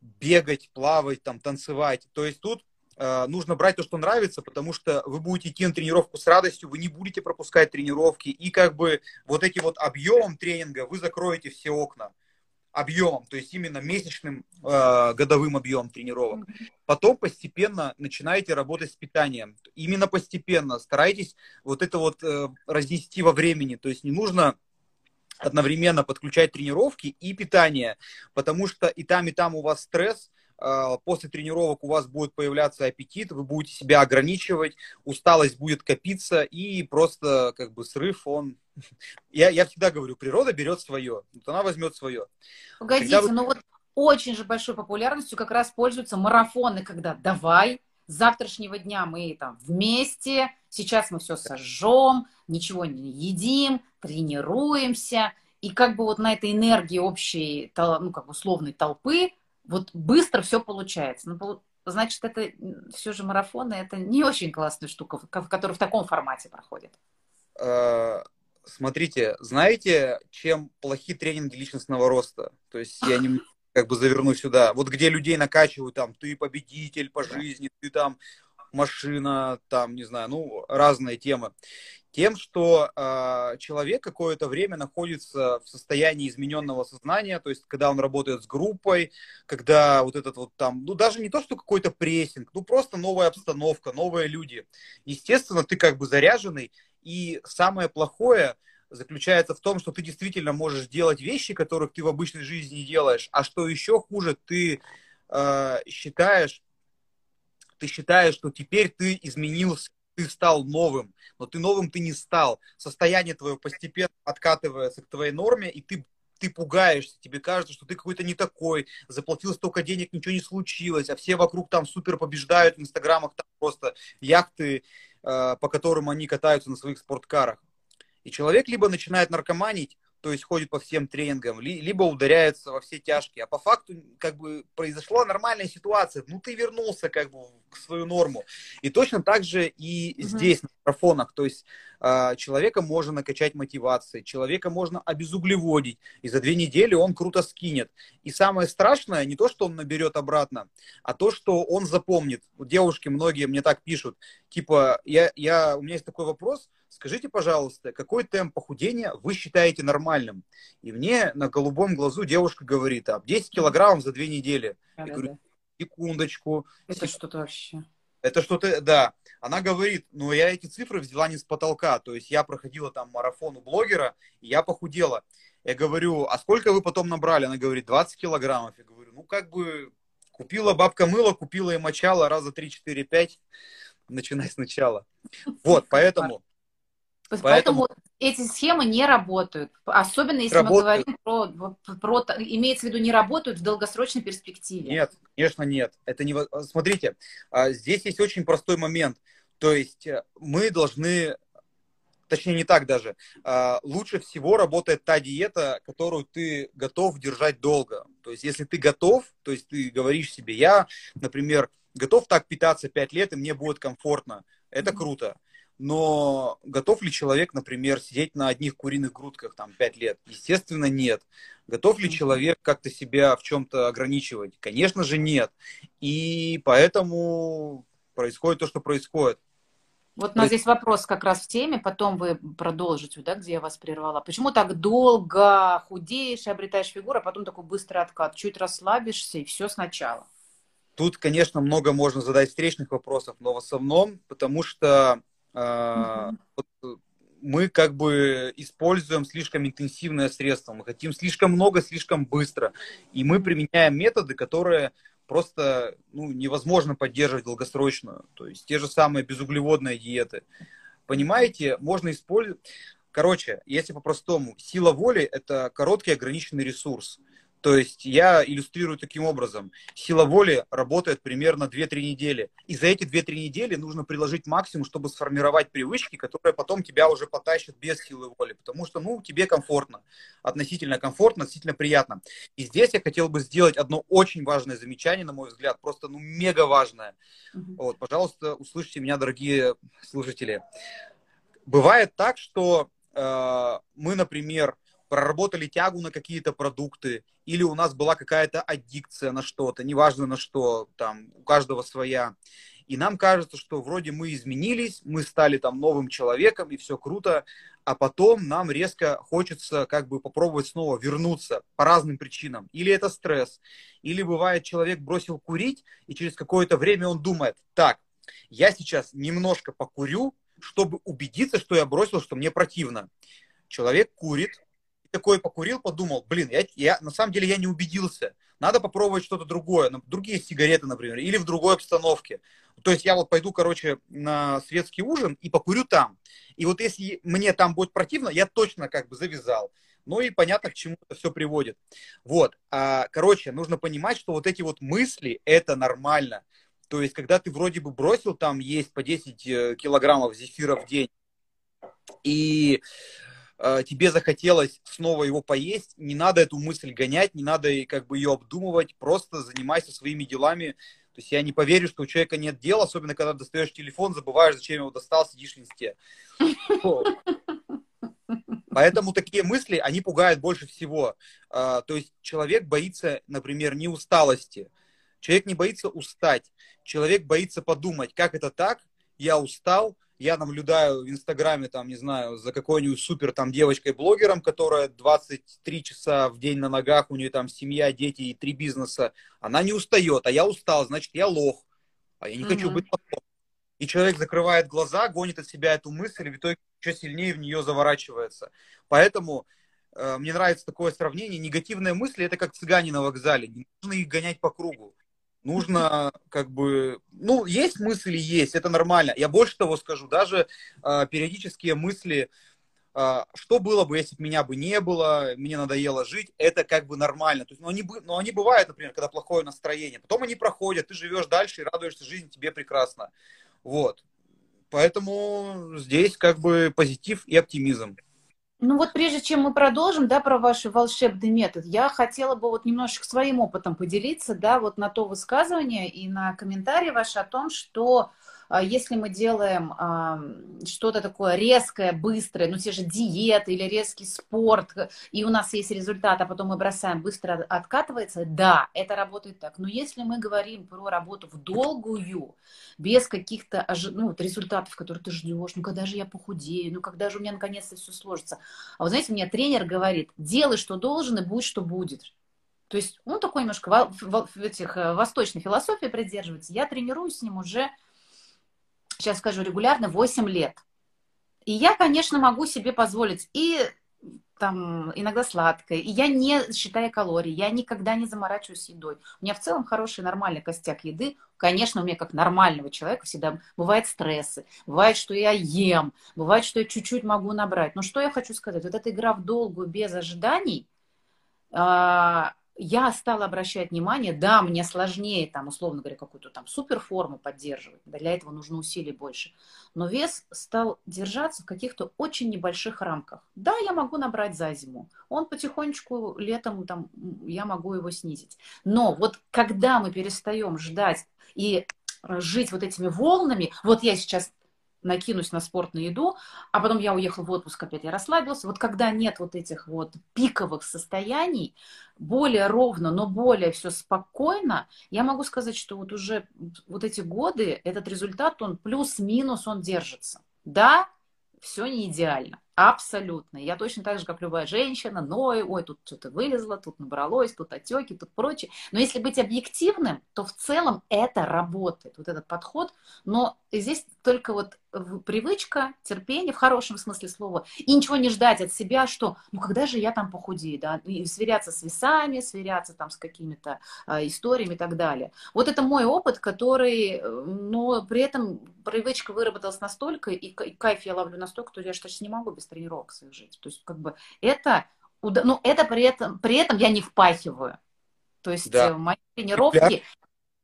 бегать, плавать, там, танцевать. То есть тут нужно брать то, что нравится, потому что вы будете идти на тренировку с радостью, вы не будете пропускать тренировки, и как бы вот этим вот объемом тренинга вы закроете все окна объемом, то есть именно месячным э, годовым объемом тренировок. Потом постепенно начинаете работать с питанием. Именно постепенно старайтесь вот это вот э, разнести во времени. То есть не нужно одновременно подключать тренировки и питание, потому что и там, и там у вас стресс, после тренировок у вас будет появляться аппетит, вы будете себя ограничивать, усталость будет копиться, и просто как бы срыв, он... (laughs) Я, я всегда говорю, природа берет свое, вот она возьмет свое. Погодите, вы... ну вот очень же большой популярностью как раз пользуются марафоны, когда давай, с завтрашнего дня мы там вместе, сейчас мы все сожжем, ничего не едим, тренируемся, и как бы вот на этой энергии общей, ну, как условной толпы вот быстро все получается. Ну, значит, это все же марафоны, это не очень классная штука, которая в таком формате проходит. Э, смотрите, знаете, чем плохи тренинги личностного роста? То есть я не как бы заверну сюда. Вот где людей накачивают, там, ты победитель по жизни, ты там машина, там, не знаю, ну, разные темы тем, что э, человек какое-то время находится в состоянии измененного сознания, то есть когда он работает с группой, когда вот этот вот там, ну даже не то, что какой-то прессинг, ну просто новая обстановка, новые люди. Естественно, ты как бы заряженный, и самое плохое заключается в том, что ты действительно можешь делать вещи, которых ты в обычной жизни не делаешь, а что еще хуже, ты э, считаешь, ты считаешь, что теперь ты изменился, ты стал новым, но ты новым ты не стал. Состояние твое постепенно откатывается к твоей норме, и ты ты пугаешься, тебе кажется, что ты какой-то не такой, заплатил столько денег, ничего не случилось, а все вокруг там супер побеждают, в инстаграмах там просто яхты, э, по которым они катаются на своих спорткарах. И человек либо начинает наркоманить, то есть ходит по всем тренингам, либо ударяется во все тяжкие. А по факту как бы произошла нормальная ситуация. Ну, ты вернулся как бы к свою норму. И точно так же и угу. здесь, на марафонах. То есть э, человека можно накачать мотивацией, человека можно обезуглеводить, и за две недели он круто скинет. И самое страшное не то, что он наберет обратно, а то, что он запомнит. Вот девушки многие мне так пишут, типа, я, я, у меня есть такой вопрос, скажите, пожалуйста, какой темп похудения вы считаете нормальным? И мне на голубом глазу девушка говорит, а 10 килограммов за две недели. Да, я да, говорю, секундочку. Это сек... что-то вообще. Это что-то, да. Она говорит, ну я эти цифры взяла не с потолка, то есть я проходила там марафон у блогера, и я похудела. Я говорю, а сколько вы потом набрали? Она говорит, 20 килограммов. Я говорю, ну как бы купила бабка мыло, купила и мочала раза 3, 4, 5, начинай сначала. Вот, (laughs) поэтому Поэтому, Поэтому эти схемы не работают. Особенно если работают. мы говорим про, про, имеется в виду, не работают в долгосрочной перспективе. Нет, конечно, нет. Это не... Смотрите, а, здесь есть очень простой момент. То есть э, мы должны точнее не так даже, а, лучше всего работает та диета, которую ты готов держать долго. То есть если ты готов, то есть ты говоришь себе, я, например, готов так питаться 5 лет, и мне будет комфортно, это круто но готов ли человек, например, сидеть на одних куриных грудках там пять лет? Естественно, нет. Готов ли человек как-то себя в чем-то ограничивать? Конечно же, нет. И поэтому происходит то, что происходит. Вот у нас здесь вопрос как раз в теме, потом вы продолжите, да, где я вас прервала. Почему так долго худеешь и обретаешь фигуру, а потом такой быстрый откат? Чуть расслабишься и все сначала. Тут, конечно, много можно задать встречных вопросов, но в основном, потому что Uh-huh. Мы как бы используем слишком интенсивное средство, мы хотим слишком много, слишком быстро. И мы применяем методы, которые просто ну, невозможно поддерживать долгосрочно. То есть те же самые безуглеводные диеты. Понимаете, можно использовать... Короче, если по-простому, сила воли – это короткий ограниченный ресурс. То есть я иллюстрирую таким образом. Сила воли работает примерно 2-3 недели. И за эти 2-3 недели нужно приложить максимум, чтобы сформировать привычки, которые потом тебя уже потащат без силы воли. Потому что, ну, тебе комфортно. Относительно комфортно, относительно приятно. И здесь я хотел бы сделать одно очень важное замечание, на мой взгляд. Просто, ну, мега важное. Mm-hmm. Вот, пожалуйста, услышите меня, дорогие слушатели. Бывает так, что э, мы, например, проработали тягу на какие-то продукты, или у нас была какая-то аддикция на что-то, неважно на что, там, у каждого своя. И нам кажется, что вроде мы изменились, мы стали там новым человеком, и все круто, а потом нам резко хочется как бы попробовать снова вернуться по разным причинам. Или это стресс, или бывает человек бросил курить, и через какое-то время он думает, так, я сейчас немножко покурю, чтобы убедиться, что я бросил, что мне противно. Человек курит, такой покурил, подумал, блин, я, я на самом деле я не убедился. Надо попробовать что-то другое, ну, другие сигареты, например, или в другой обстановке. То есть я вот пойду, короче, на светский ужин и покурю там. И вот если мне там будет противно, я точно как бы завязал. Ну и понятно, к чему это все приводит. Вот. А, короче, нужно понимать, что вот эти вот мысли, это нормально. То есть, когда ты вроде бы бросил там есть по 10 э, килограммов зефира в день, и тебе захотелось снова его поесть, не надо эту мысль гонять, не надо как бы ее обдумывать, просто занимайся своими делами. То есть я не поверю, что у человека нет дела, особенно когда достаешь телефон, забываешь, зачем его достал, сидишь в инсте. Поэтому такие мысли, они пугают больше всего. А, то есть человек боится, например, не усталости. Человек не боится устать. Человек боится подумать, как это так, я устал, я наблюдаю в Инстаграме, там, не знаю, за какой-нибудь супер там девочкой-блогером, которая 23 часа в день на ногах, у нее там семья, дети и три бизнеса. Она не устает, а я устал, значит, я лох. А я не mm-hmm. хочу быть лохом. И человек закрывает глаза, гонит от себя эту мысль, и в итоге еще сильнее в нее заворачивается. Поэтому э, мне нравится такое сравнение. Негативные мысли это как цыгане на вокзале. Не нужно их гонять по кругу нужно как бы, ну, есть мысли, есть, это нормально. Я больше того скажу, даже э, периодические мысли, э, что было бы, если бы меня бы не было, мне надоело жить, это как бы нормально. То есть, ну, они, ну, они бывают, например, когда плохое настроение, потом они проходят, ты живешь дальше и радуешься жизни, тебе прекрасно. Вот. Поэтому здесь как бы позитив и оптимизм. Ну вот прежде чем мы продолжим, да, про ваш волшебный метод, я хотела бы вот немножечко своим опытом поделиться, да, вот на то высказывание и на комментарии ваши о том, что если мы делаем что-то такое резкое, быстрое, ну те же диеты или резкий спорт, и у нас есть результат, а потом мы бросаем, быстро откатывается, да, это работает так. Но если мы говорим про работу в долгую, без каких-то ну, вот результатов, которые ты ждешь, ну когда же я похудею, ну когда же у меня наконец-то все сложится. А вот знаете, мне тренер говорит, делай, что должен, и будь, что будет. То есть он такой немножко в, в, в этих э, восточной философии придерживается. Я тренируюсь с ним уже сейчас скажу регулярно, 8 лет. И я, конечно, могу себе позволить и там иногда сладкое, и я не считаю калорий, я никогда не заморачиваюсь едой. У меня в целом хороший нормальный костяк еды. Конечно, у меня как нормального человека всегда бывают стрессы, бывает, что я ем, бывает, что я чуть-чуть могу набрать. Но что я хочу сказать? Вот эта игра в долгую без ожиданий, а, я стала обращать внимание, да, мне сложнее, там, условно говоря, какую-то там суперформу поддерживать, для этого нужно усилий больше, но вес стал держаться в каких-то очень небольших рамках. Да, я могу набрать за зиму, он потихонечку летом, там, я могу его снизить. Но вот когда мы перестаем ждать и жить вот этими волнами, вот я сейчас накинусь на спорт, на еду, а потом я уехал в отпуск, опять я расслабился. Вот когда нет вот этих вот пиковых состояний, более ровно, но более все спокойно, я могу сказать, что вот уже вот эти годы, этот результат, он плюс-минус, он держится. Да, все не идеально. Абсолютно. Я точно так же, как любая женщина, но ой, тут что-то вылезло, тут набралось, тут отеки, тут прочее. Но если быть объективным, то в целом это работает, вот этот подход. Но здесь только вот привычка, терпение в хорошем смысле слова, и ничего не ждать от себя, что, ну, когда же я там похудею, да, и сверяться с весами, сверяться там с какими-то а, историями и так далее. Вот это мой опыт, который, э, но при этом привычка выработалась настолько, и кайф я ловлю настолько, что я сейчас не могу без тренировок своих жить. То есть, как бы, это ну, это при этом, при этом я не впахиваю. То есть да. Э, мои тренировки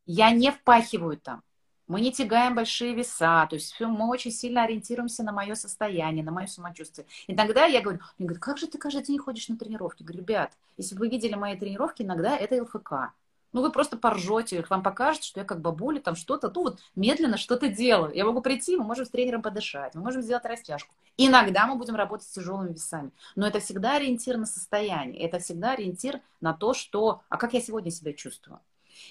я не впахиваю там. Мы не тягаем большие веса, то есть мы очень сильно ориентируемся на мое состояние, на мое самочувствие. Иногда я говорю, говорят, как же ты каждый день ходишь на тренировки? Я говорю, ребят, если бы вы видели мои тренировки, иногда это ЛФК. Ну, вы просто поржете, вам покажет, что я как бабуля, там что-то, ну, вот медленно что-то делаю. Я могу прийти, мы можем с тренером подышать, мы можем сделать растяжку. Иногда мы будем работать с тяжелыми весами. Но это всегда ориентир на состояние, это всегда ориентир на то, что, а как я сегодня себя чувствую.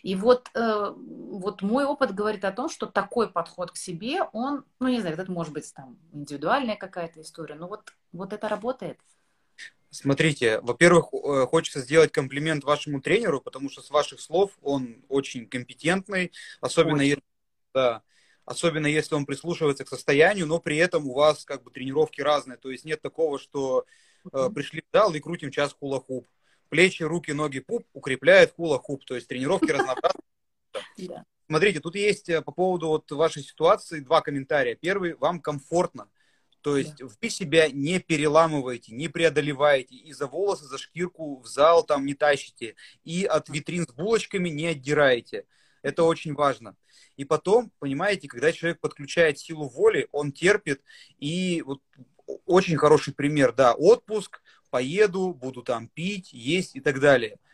И вот, э, вот мой опыт говорит о том, что такой подход к себе, он, ну, не знаю, это может быть там индивидуальная какая-то история, но вот, вот это работает. Смотрите, во-первых, э, хочется сделать комплимент вашему тренеру, потому что с ваших слов он очень компетентный, особенно очень. если, да, особенно если он прислушивается к состоянию, но при этом у вас как бы тренировки разные, то есть нет такого, что э, пришли в зал и крутим час хула-хуп. Плечи, руки, ноги, пуп укрепляет хула-хуп, то есть тренировки разнообразные. (laughs) Смотрите, тут есть э, по поводу вот вашей ситуации два комментария. Первый, вам комфортно. То есть да. вы себя не переламываете, не преодолеваете, и за волосы, за шкирку в зал там не тащите, и от витрин с булочками не отдираете. Это очень важно. И потом, понимаете, когда человек подключает силу воли, он терпит, и вот очень хороший пример, да, отпуск, поеду, буду там пить, есть и так далее –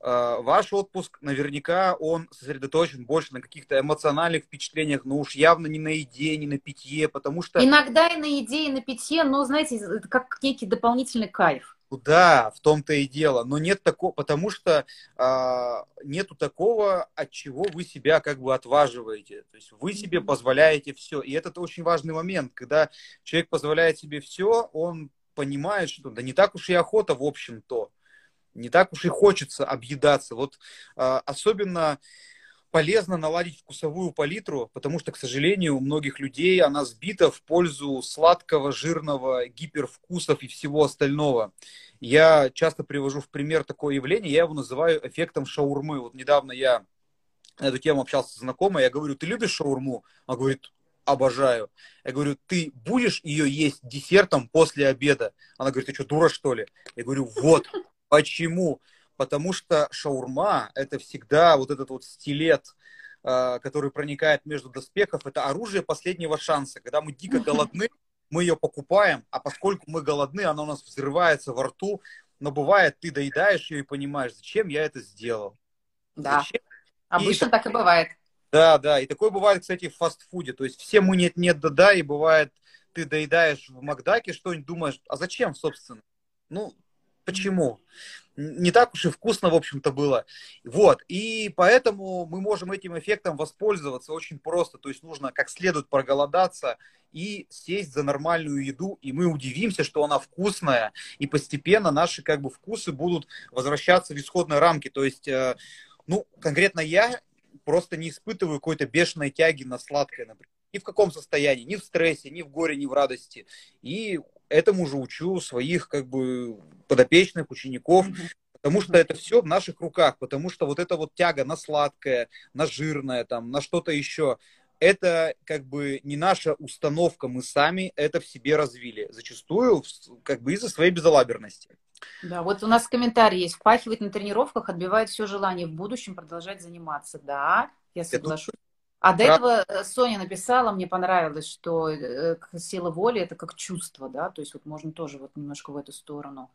ваш отпуск, наверняка он сосредоточен больше на каких-то эмоциональных впечатлениях, но уж явно не на еде, не на питье, потому что... Иногда и на еде, и на питье, но, знаете, это как некий дополнительный кайф. Да, в том-то и дело. Но нет такого, потому что э, нету такого, от чего вы себя как бы отваживаете. То есть вы себе позволяете все. И это очень важный момент, когда человек позволяет себе все, он понимает, что да не так уж и охота, в общем-то не так уж и хочется объедаться. Вот э, особенно полезно наладить вкусовую палитру, потому что, к сожалению, у многих людей она сбита в пользу сладкого, жирного, гипервкусов и всего остального. Я часто привожу в пример такое явление, я его называю эффектом шаурмы. Вот недавно я на эту тему общался с знакомой, я говорю, ты любишь шаурму? Она говорит, обожаю. Я говорю, ты будешь ее есть десертом после обеда? Она говорит, ты что, дура, что ли? Я говорю, вот, Почему? Потому что шаурма – это всегда вот этот вот стилет, а, который проникает между доспехов. Это оружие последнего шанса. Когда мы дико (laughs) голодны, мы ее покупаем, а поскольку мы голодны, она у нас взрывается во рту. Но бывает, ты доедаешь ее и понимаешь, зачем я это сделал. Да, зачем? обычно и, так и бывает. Да, да, и такое бывает, кстати, в фастфуде. То есть все мы нет-нет, да-да, и бывает, ты доедаешь в Макдаке что-нибудь, думаешь, а зачем, собственно? Ну, Почему? Не так уж и вкусно, в общем-то, было. Вот. И поэтому мы можем этим эффектом воспользоваться очень просто. То есть нужно как следует проголодаться и сесть за нормальную еду, и мы удивимся, что она вкусная, и постепенно наши как бы вкусы будут возвращаться в исходные рамки. То есть, э, ну, конкретно я просто не испытываю какой-то бешеной тяги на сладкое, например. Ни в каком состоянии, ни в стрессе, ни в горе, ни в радости. И этому же учу своих как бы подопечных, учеников, потому что это все в наших руках, потому что вот эта вот тяга на сладкое, на жирное, там, на что-то еще, это как бы не наша установка, мы сами это в себе развили, зачастую как бы из-за своей безалаберности. Да, вот у нас комментарий есть. Впахивать на тренировках отбивает все желание в будущем продолжать заниматься. Да, я соглашусь. А до этого э, Соня написала, мне понравилось, что э, сила воли это как чувство, да, то есть вот можно тоже вот немножко в эту сторону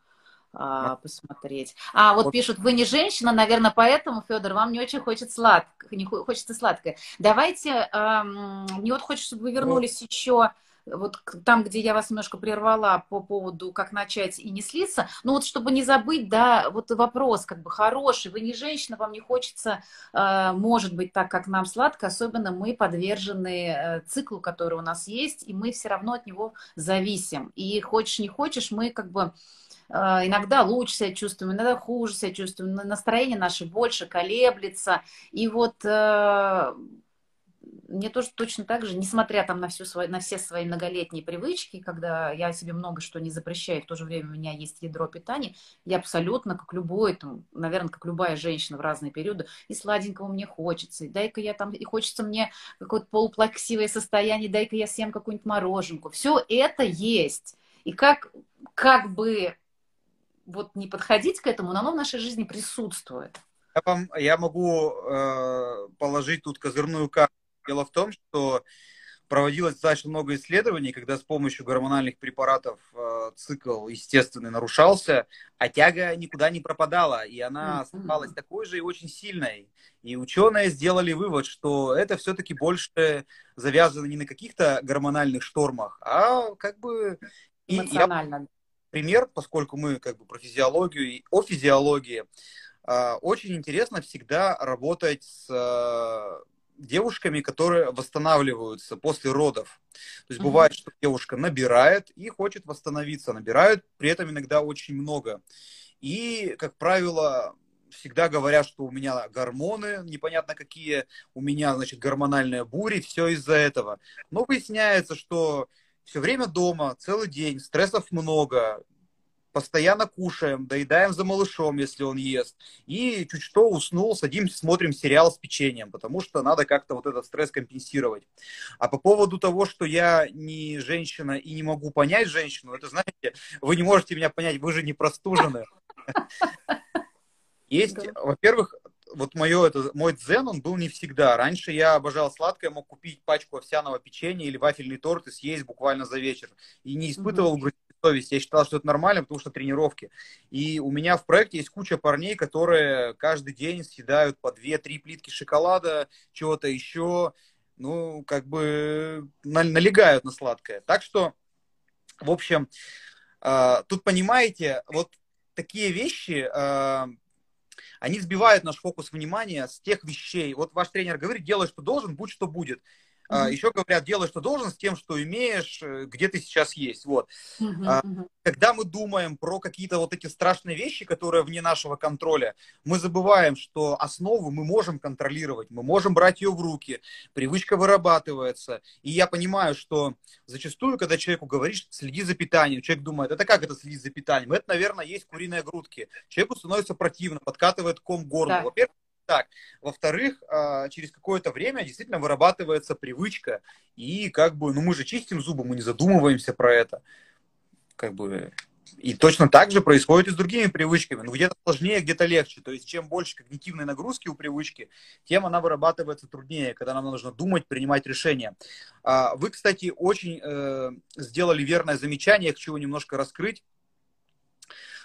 а, посмотреть. А, вот, вот пишут, вы не женщина, наверное, поэтому, Федор, вам не очень хочется сладкое, не хочется сладкое. Давайте, эм, мне вот хочется, чтобы вы вернулись вот. еще вот там, где я вас немножко прервала по поводу, как начать и не слиться, ну вот чтобы не забыть, да, вот вопрос как бы хороший, вы не женщина, вам не хочется, э, может быть, так, как нам сладко, особенно мы подвержены э, циклу, который у нас есть, и мы все равно от него зависим. И хочешь, не хочешь, мы как бы э, иногда лучше себя чувствуем, иногда хуже себя чувствуем, настроение наше больше колеблется. И вот мне тоже точно так же, несмотря там на, всю свой, на все свои многолетние привычки, когда я себе много что не запрещаю, в то же время у меня есть ядро питания, я абсолютно, как любой, там, наверное, как любая женщина в разные периоды, и сладенького мне хочется, и дай-ка я там, и хочется мне какое-то полуплаксивое состояние, дай-ка я съем какую-нибудь мороженку. Все это есть. И как, как бы вот не подходить к этому, но оно в нашей жизни присутствует. Я, вам, я могу э, положить тут козырную карту. Дело в том, что проводилось достаточно много исследований, когда с помощью гормональных препаратов э, цикл естественный нарушался, а тяга никуда не пропадала, и она оставалась такой же и очень сильной. И ученые сделали вывод, что это все-таки больше завязано не на каких-то гормональных штормах, а как бы... Эмоционально. Я... Пример, поскольку мы как бы про физиологию и о физиологии, э, очень интересно всегда работать с э, девушками, которые восстанавливаются после родов. То есть бывает, что девушка набирает и хочет восстановиться, набирают при этом иногда очень много. И, как правило, всегда говорят, что у меня гормоны непонятно какие, у меня, значит, гормональная буря, все из-за этого. Но выясняется, что все время дома, целый день, стрессов много, постоянно кушаем, доедаем за малышом, если он ест. И чуть что уснул, садимся, смотрим сериал с печеньем, потому что надо как-то вот этот стресс компенсировать. А по поводу того, что я не женщина и не могу понять женщину, это, знаете, вы не можете меня понять, вы же не простужены. (laughs) Есть, во-первых, вот мое, это, мой дзен, он был не всегда. Раньше я обожал сладкое, мог купить пачку овсяного печенья или вафельный торт и съесть буквально за вечер. И не испытывал mm-hmm совесть. Я считал, что это нормально, потому что тренировки. И у меня в проекте есть куча парней, которые каждый день съедают по 2-3 плитки шоколада, чего-то еще. Ну, как бы налегают на сладкое. Так что, в общем, э, тут понимаете, вот такие вещи, э, они сбивают наш фокус внимания с тех вещей. Вот ваш тренер говорит, делай, что должен, будь, что будет. Mm-hmm. Еще говорят, делай, что должен, с тем, что имеешь, э, где ты сейчас есть. Вот. Mm-hmm. Когда мы думаем про какие-то вот эти страшные вещи, которые вне нашего контроля, мы забываем, что основу мы можем контролировать, мы можем брать ее в руки, привычка вырабатывается. И я понимаю, что зачастую, когда человеку говоришь, следи за питанием, человек думает, это как это следить за питанием? Это, наверное, есть куриные грудки. Человеку становится противно, подкатывает ком горло. Да. Во-первых, так. Во-вторых, а, через какое-то время действительно вырабатывается привычка. И как бы, ну мы же чистим зубы, мы не задумываемся про это. Как бы, и точно так же происходит и с другими привычками. Ну, где-то сложнее, где-то легче. То есть, чем больше когнитивной нагрузки у привычки, тем она вырабатывается труднее, когда нам нужно думать, принимать решения. А, вы, кстати, очень э, сделали верное замечание, я хочу его немножко раскрыть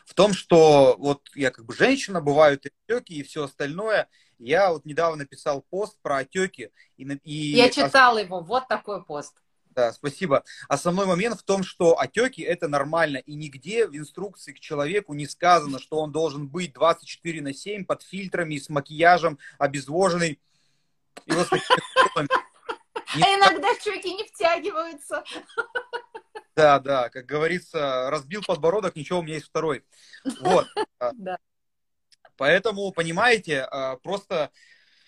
в том, что вот я как бы женщина, бывают отеки и все остальное. Я вот недавно писал пост про отеки. И, и... Я читала его, вот такой пост. Да, спасибо. Основной момент в том, что отеки это нормально, и нигде в инструкции к человеку не сказано, что он должен быть 24 на 7 под фильтрами, с макияжем, обезвоженный. И вот (laughs) А иногда щеки не втягиваются. (laughs) Да, да, как говорится, разбил подбородок, ничего, у меня есть второй. Вот. (laughs) Поэтому, понимаете, а, просто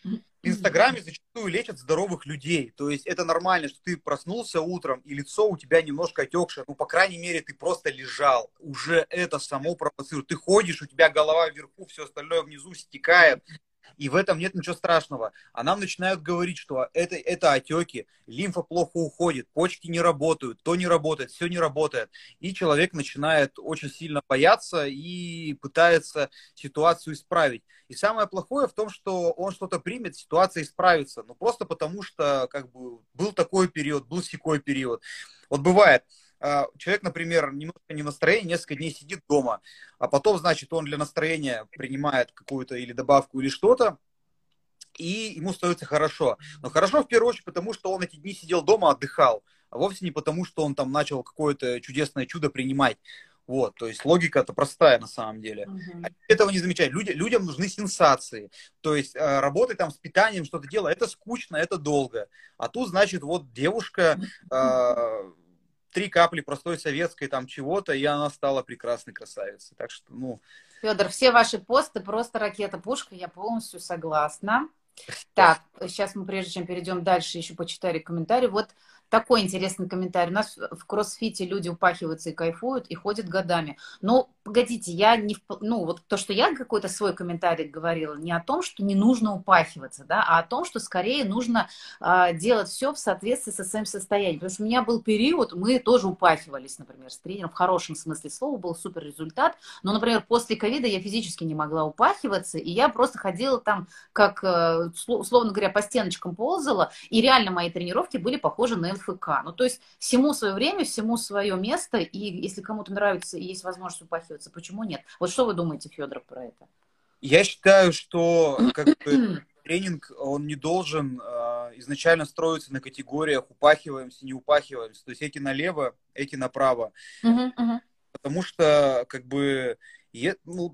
в Инстаграме зачастую лечат здоровых людей. То есть это нормально, что ты проснулся утром, и лицо у тебя немножко отекшее. Ну, по крайней мере, ты просто лежал. Уже это само провоцирует. Ты ходишь, у тебя голова вверху, все остальное внизу стекает и в этом нет ничего страшного. А нам начинают говорить, что это, это отеки, лимфа плохо уходит, почки не работают, то не работает, все не работает. И человек начинает очень сильно бояться и пытается ситуацию исправить. И самое плохое в том, что он что-то примет, ситуация исправится. Ну, просто потому что как бы был такой период, был секой период. Вот бывает, человек, например, немножко не в настроении, несколько дней сидит дома, а потом, значит, он для настроения принимает какую-то или добавку, или что-то, и ему становится хорошо. Но хорошо в первую очередь потому, что он эти дни сидел дома, отдыхал, а вовсе не потому, что он там начал какое-то чудесное чудо принимать. Вот, то есть логика-то простая на самом деле. Uh-huh. Этого не замечают. Люди, людям нужны сенсации. То есть э, работать там с питанием, что-то делать, это скучно, это долго. А тут, значит, вот девушка э, три капли простой советской там чего-то, и она стала прекрасной красавицей. Так что, ну... Федор, все ваши посты просто ракета-пушка, я полностью согласна. Так, сейчас мы, прежде чем перейдем дальше, еще почитали комментарии. Вот такой интересный комментарий. У нас в кроссфите люди упахиваются и кайфуют, и ходят годами. Ну, погодите, я не, ну, вот то, что я какой-то свой комментарий говорила, не о том, что не нужно упахиваться, да, а о том, что скорее нужно э, делать все в соответствии со своим состоянием. Потому что у меня был период, мы тоже упахивались, например, с тренером, в хорошем смысле слова, был супер результат, но, например, после ковида я физически не могла упахиваться, и я просто ходила там, как, э, условно говоря, по стеночкам ползала, и реально мои тренировки были похожи на ЛФК. Ну, то есть всему свое время, всему свое место, и если кому-то нравится и есть возможность упахиваться, почему нет? Вот что вы думаете, Федор, про это? Я считаю, что (clears throat) как бы, тренинг, он не должен э, изначально строиться на категориях упахиваемся, не упахиваемся. То есть эти налево, эти направо. Uh-huh, uh-huh. Потому что, как бы, е, ну,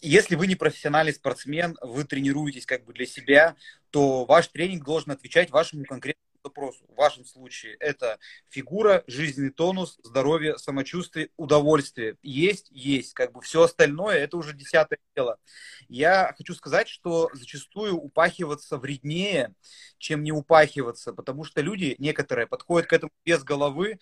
если вы не профессиональный спортсмен, вы тренируетесь как бы для себя, то ваш тренинг должен отвечать вашему конкретному вопросу. В вашем случае это фигура, жизненный тонус, здоровье, самочувствие, удовольствие. Есть, есть. Как бы все остальное это уже десятое дело. Я хочу сказать, что зачастую упахиваться вреднее, чем не упахиваться, потому что люди некоторые подходят к этому без головы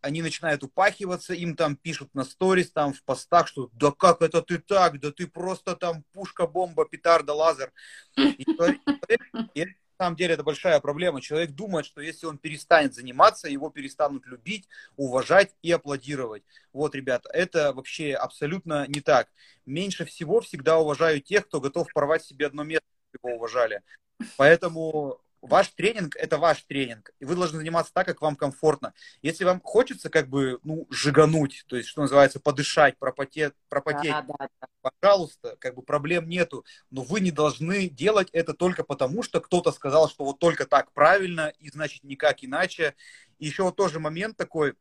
они начинают упахиваться, им там пишут на сторис, там в постах, что да как это ты так, да ты просто там пушка, бомба, петарда, лазер. И самом деле это большая проблема. Человек думает, что если он перестанет заниматься, его перестанут любить, уважать и аплодировать. Вот, ребята, это вообще абсолютно не так. Меньше всего всегда уважаю тех, кто готов порвать себе одно место, чтобы его уважали. Поэтому ваш тренинг – это ваш тренинг, и вы должны заниматься так, как вам комфортно. Если вам хочется как бы, ну, жигануть, то есть, что называется, подышать, пропотеть, пропотеть да, да, да. пожалуйста, как бы проблем нету, но вы не должны делать это только потому, что кто-то сказал, что вот только так правильно, и значит никак иначе. И еще вот тоже момент такой,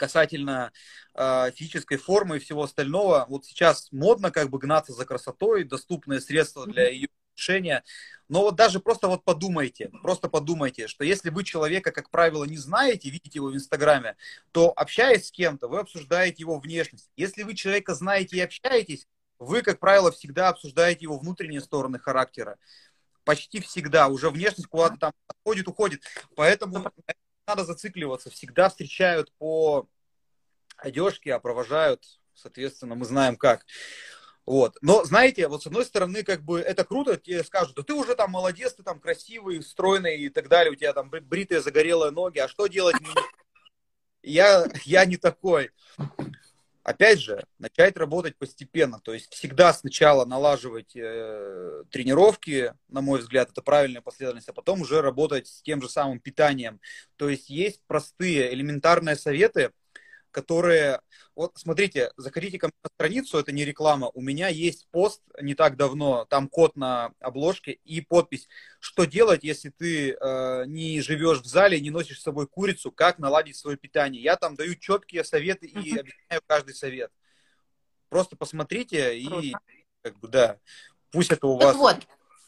касательно э, физической формы и всего остального. Вот сейчас модно как бы гнаться за красотой, доступные средства для ее решения. Но вот даже просто вот подумайте, просто подумайте, что если вы человека, как правило, не знаете, видите его в Инстаграме, то общаясь с кем-то, вы обсуждаете его внешность. Если вы человека знаете и общаетесь, вы, как правило, всегда обсуждаете его внутренние стороны характера. Почти всегда. Уже внешность куда-то там отходит, уходит. Поэтому надо зацикливаться. Всегда встречают по одежке, а провожают, соответственно, мы знаем как. Вот. Но, знаете, вот с одной стороны, как бы это круто, тебе скажут, да ты уже там молодец, ты там красивый, стройный и так далее, у тебя там бритые, загорелые ноги, а что делать? Я, я не такой. Опять же, начать работать постепенно, то есть всегда сначала налаживать э, тренировки, на мой взгляд, это правильная последовательность, а потом уже работать с тем же самым питанием. То есть есть простые, элементарные советы, которые... Вот смотрите, заходите ко мне на страницу, это не реклама. У меня есть пост не так давно, там код на обложке и подпись. Что делать, если ты э, не живешь в зале, не носишь с собой курицу, как наладить свое питание? Я там даю четкие советы и объясняю каждый совет. Просто посмотрите и как бы да, пусть это у вас. Так вот,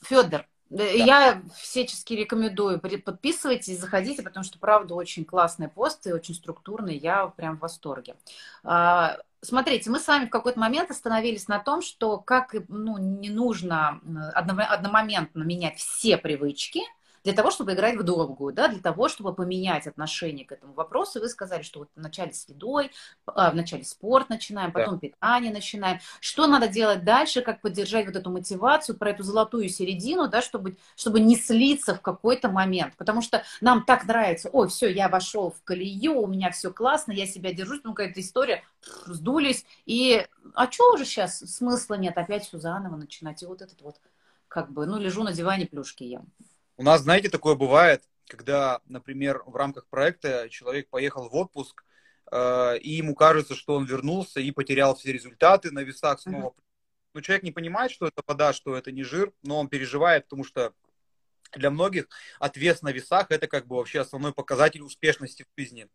Федор, да. Я всячески рекомендую, подписывайтесь, заходите, потому что, правда, очень классные посты, очень структурные, я прям в восторге. А, смотрите, мы с вами в какой-то момент остановились на том, что как ну, не нужно одномоментно менять все привычки – для того, чтобы играть в долгую, да, для того, чтобы поменять отношение к этому вопросу. Вы сказали, что вот вначале с едой, а, вначале спорт начинаем, потом да. питание начинаем. Что надо делать дальше, как поддержать вот эту мотивацию, про эту золотую середину, да, чтобы, чтобы не слиться в какой-то момент. Потому что нам так нравится, ой, все, я вошел в колею, у меня все классно, я себя держусь, ну какая-то история, сдулись, и а что уже сейчас, смысла нет, опять все заново начинать, и вот этот вот, как бы, ну, лежу на диване, плюшки ем. У нас, знаете, такое бывает, когда, например, в рамках проекта человек поехал в отпуск, э, и ему кажется, что он вернулся и потерял все результаты на весах снова. Mm-hmm. Но человек не понимает, что это вода, что это не жир, но он переживает, потому что для многих отвес на весах это как бы вообще основной показатель успешности в жизни.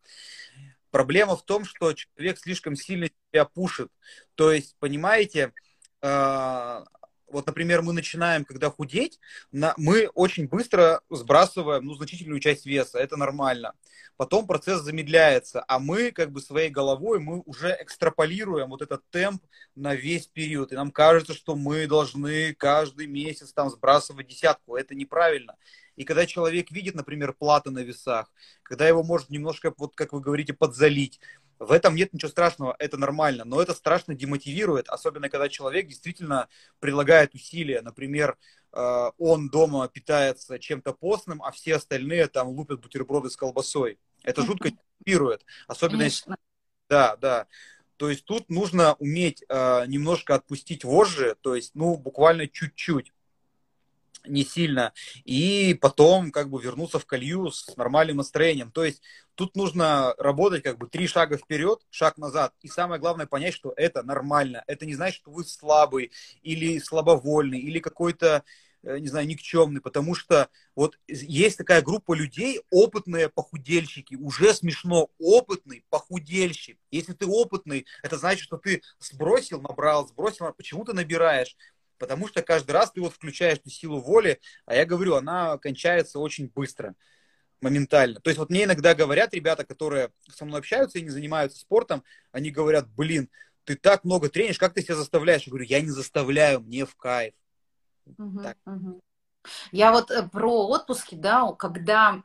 Проблема в том, что человек слишком сильно себя пушит. То есть, понимаете, э, вот, например, мы начинаем, когда худеть, на, мы очень быстро сбрасываем ну, значительную часть веса, это нормально. Потом процесс замедляется, а мы как бы своей головой, мы уже экстраполируем вот этот темп на весь период. И нам кажется, что мы должны каждый месяц там сбрасывать десятку. Это неправильно. И когда человек видит, например, платы на весах, когда его может немножко, вот как вы говорите, подзалить, В этом нет ничего страшного, это нормально, но это страшно демотивирует, особенно когда человек действительно предлагает усилия. Например, э, он дома питается чем-то постным, а все остальные там лупят бутерброды с колбасой. Это жутко демотивирует. Особенно если... Да, да. То есть тут нужно уметь э, немножко отпустить вожжи, то есть, ну, буквально чуть-чуть не сильно, и потом как бы вернуться в колью с нормальным настроением. То есть тут нужно работать как бы три шага вперед, шаг назад, и самое главное понять, что это нормально. Это не значит, что вы слабый или слабовольный, или какой-то э, не знаю, никчемный, потому что вот есть такая группа людей, опытные похудельщики, уже смешно, опытный похудельщик. Если ты опытный, это значит, что ты сбросил, набрал, сбросил, почему ты набираешь? Потому что каждый раз ты вот включаешь эту силу воли, а я говорю, она кончается очень быстро, моментально. То есть вот мне иногда говорят ребята, которые со мной общаются и не занимаются спортом, они говорят, блин, ты так много тренишь, как ты себя заставляешь? Я говорю, я не заставляю, мне в кайф. Угу, так. угу. Я вот э, про отпуски, да, когда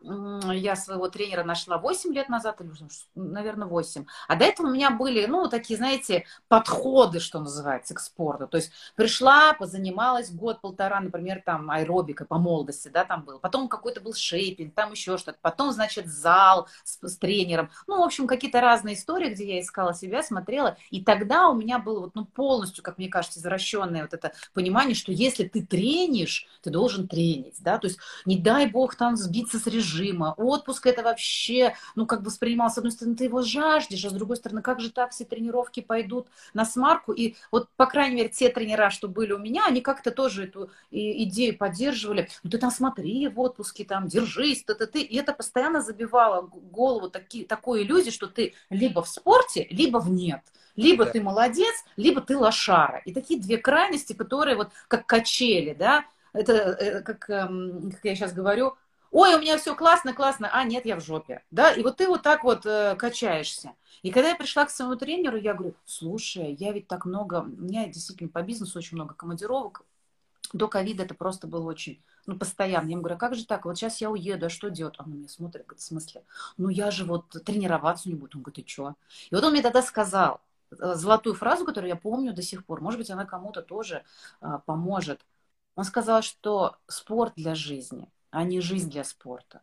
я своего тренера нашла 8 лет назад, или, наверное, 8, а до этого у меня были, ну, такие, знаете, подходы, что называется, к спорту. То есть пришла, позанималась год-полтора, например, там аэробикой по молодости, да, там был. Потом какой-то был шейпинг, там еще что-то. Потом, значит, зал с, с тренером. Ну, в общем, какие-то разные истории, где я искала себя, смотрела. И тогда у меня было вот, ну, полностью, как мне кажется, извращенное вот это понимание, что если ты тренишь, ты должен тренить, да, то есть не дай бог там сбиться с режима, отпуск это вообще, ну, как бы воспринимал, с одной стороны, ты его жаждешь, а с другой стороны, как же так все тренировки пойдут на смарку, и вот, по крайней мере, те тренера, что были у меня, они как-то тоже эту идею поддерживали, ну, ты там смотри в отпуске, там, держись, ты, ты, ты, и это постоянно забивало голову таки, такой иллюзии, что ты либо в спорте, либо в нет. Либо да. ты молодец, либо ты лошара. И такие две крайности, которые вот как качели, да, это, э, как, эм, как я сейчас говорю, ой, у меня все классно, классно, а нет, я в жопе, да, и вот ты вот так вот э, качаешься. И когда я пришла к своему тренеру, я говорю, слушай, я ведь так много, у меня действительно по бизнесу очень много командировок, до ковида это просто было очень, ну, постоянно. Я ему говорю, а как же так? Вот сейчас я уеду, а что делать? Он на меня смотрит, говорит, в смысле? Ну, я же вот тренироваться не буду. Он говорит, ты что? И вот он мне тогда сказал э, золотую фразу, которую я помню до сих пор. Может быть, она кому-то тоже а, поможет. Он сказал, что спорт для жизни, а не жизнь для спорта.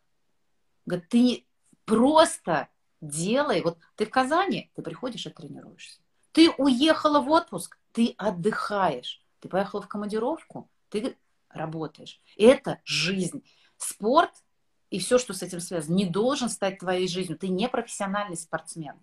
Говорит, ты просто делай. Вот ты в Казани, ты приходишь и тренируешься. Ты уехала в отпуск, ты отдыхаешь. Ты поехала в командировку, ты работаешь. Это жизнь. Спорт и все, что с этим связано, не должен стать твоей жизнью. Ты не профессиональный спортсмен.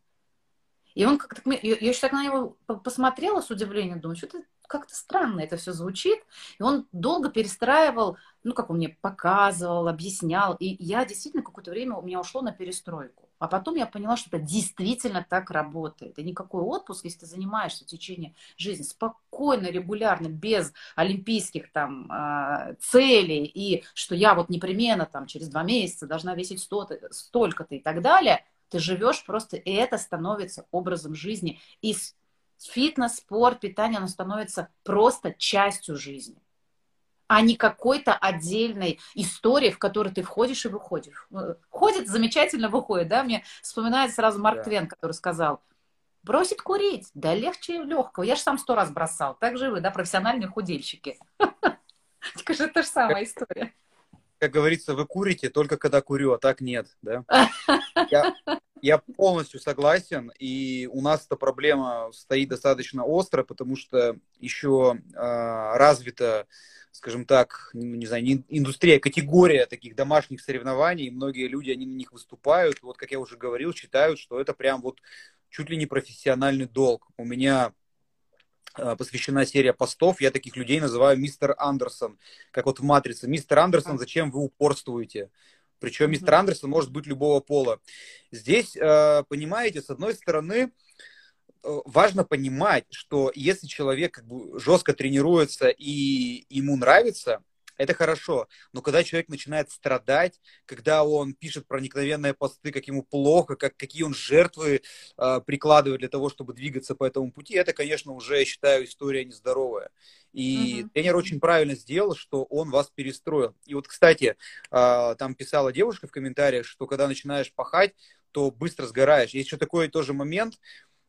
И он как-то... Я еще так на него посмотрела с удивлением, думаю, что ты как-то странно это все звучит. И он долго перестраивал, ну, как он мне показывал, объяснял. И я действительно какое-то время у меня ушло на перестройку. А потом я поняла, что это действительно так работает. И никакой отпуск, если ты занимаешься в течение жизни спокойно, регулярно, без олимпийских там а, целей, и что я вот непременно там через два месяца должна весить столько-то и так далее, ты живешь просто, и это становится образом жизни. И фитнес, спорт, питание, оно становится просто частью жизни а не какой-то отдельной истории, в которой ты входишь и выходишь. Э, ходит, замечательно выходит, да, мне вспоминается сразу Марк да. Твен, который сказал, бросить курить, да легче легкого. Я же сам сто раз бросал, так же вы, да, профессиональные худельщики. (laughs) Это же та же самая история. Как говорится, вы курите только когда курю, а так нет, да? (laughs) Я, я полностью согласен, и у нас эта проблема стоит достаточно остро, потому что еще э, развита, скажем так, не, не знаю, индустрия, категория таких домашних соревнований, многие люди, они на них выступают, вот как я уже говорил, считают, что это прям вот чуть ли не профессиональный долг. У меня посвящена серия постов. Я таких людей называю мистер Андерсон, как вот в «Матрице». Мистер Андерсон, зачем вы упорствуете? Причем мистер Андерсон может быть любого пола. Здесь, э, понимаете, с одной стороны, э, важно понимать, что если человек как бы жестко тренируется и ему нравится, это хорошо. Но когда человек начинает страдать, когда он пишет проникновенные посты, как ему плохо, как, какие он жертвы э, прикладывает для того, чтобы двигаться по этому пути, это, конечно, уже, я считаю, история нездоровая. И mm-hmm. тренер очень правильно сделал, что он вас перестроил. И вот, кстати, э, там писала девушка в комментариях, что когда начинаешь пахать, то быстро сгораешь. Есть еще такой тоже момент,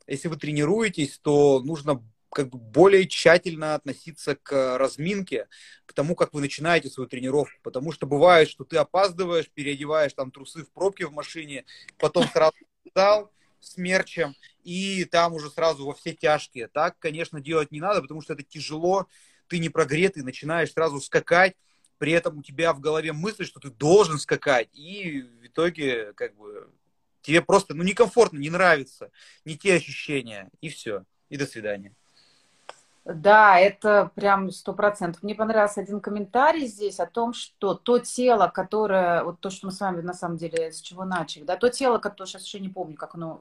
если вы тренируетесь, то нужно как бы более тщательно относиться к разминке, к тому, как вы начинаете свою тренировку. Потому что бывает, что ты опаздываешь, переодеваешь там трусы в пробке в машине, потом сразу встал с мерчем, и там уже сразу во все тяжкие. Так, конечно, делать не надо, потому что это тяжело, ты не прогретый, начинаешь сразу скакать, при этом у тебя в голове мысль, что ты должен скакать, и в итоге как бы тебе просто ну, некомфортно, не нравится, не те ощущения, и все, и до свидания. Да, это прям сто процентов. Мне понравился один комментарий здесь о том, что то тело, которое, вот то, что мы с вами на самом деле с чего начали, да, то тело, которое, сейчас еще не помню, как оно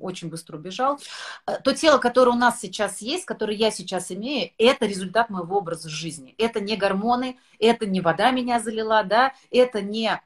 очень быстро убежал. Э, то тело, которое у нас сейчас есть, которое я сейчас имею, это результат моего образа жизни. Это не гормоны, это не вода меня залила, да, это не,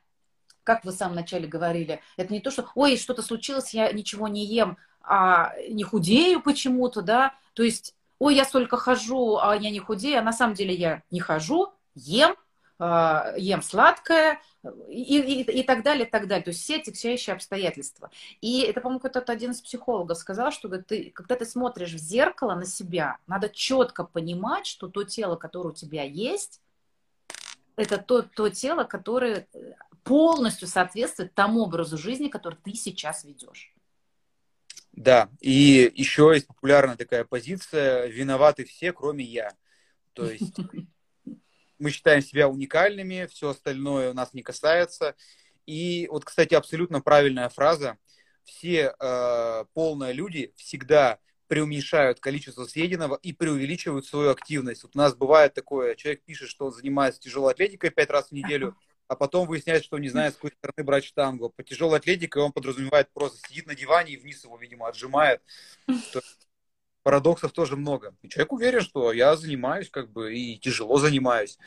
как вы в самом начале говорили, это не то, что, ой, что-то случилось, я ничего не ем, а не худею почему-то, да, то есть ой, я столько хожу, а я не худею, а на самом деле я не хожу, ем, а, ем сладкое и, и, и так далее, и так далее. То есть все тягчайшие обстоятельства. И это, по-моему, кто-то один из психологов сказал, что ты, когда ты смотришь в зеркало на себя, надо четко понимать, что то тело, которое у тебя есть, это то, то тело, которое полностью соответствует тому образу жизни, который ты сейчас ведешь. Да, и еще есть популярная такая позиция «виноваты все, кроме я». То есть мы считаем себя уникальными, все остальное у нас не касается. И вот, кстати, абсолютно правильная фраза. Все э, полные люди всегда преуменьшают количество съеденного и преувеличивают свою активность. Вот у нас бывает такое, человек пишет, что он занимается тяжелой атлетикой пять раз в неделю, а потом выясняется, что он не знает, с какой стороны брать штангу. По тяжелой атлетике он подразумевает просто сидит на диване и вниз его, видимо, отжимает. Парадоксов тоже много. И человек уверен, что я занимаюсь как бы и тяжело занимаюсь.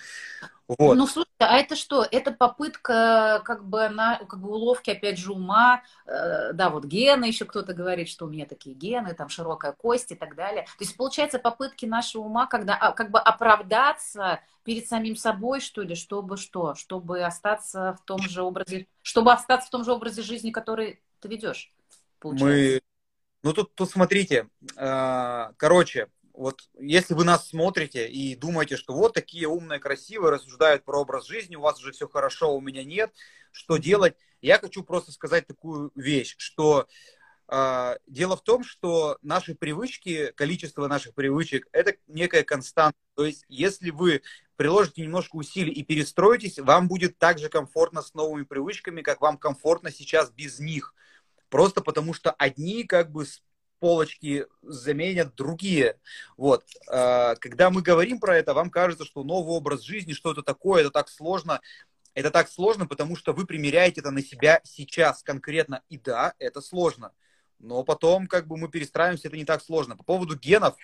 Вот. Ну, слушай, а это что? Это попытка как бы, на, как бы уловки, опять же, ума. Э, да, вот гены, еще кто-то говорит, что у меня такие гены, там широкая кость и так далее. То есть, получается, попытки нашего ума, когда а, как бы оправдаться перед самим собой, что ли, чтобы что? Чтобы остаться в том же образе, чтобы остаться в том же образе жизни, который ты ведешь. Получается. Мы, ну тут, тут смотрите, э, короче, вот если вы нас смотрите и думаете, что вот такие умные, красивые, рассуждают про образ жизни, у вас уже все хорошо, у меня нет, что делать? Я хочу просто сказать такую вещь, что э, дело в том, что наши привычки, количество наших привычек, это некая константа. То есть, если вы приложите немножко усилий и перестроитесь, вам будет так же комфортно с новыми привычками, как вам комфортно сейчас без них. Просто потому что одни как бы полочки заменят другие. Вот. А, когда мы говорим про это, вам кажется, что новый образ жизни, что это такое, это так сложно. Это так сложно, потому что вы примеряете это на себя сейчас конкретно. И да, это сложно. Но потом как бы мы перестраиваемся, это не так сложно. По поводу генов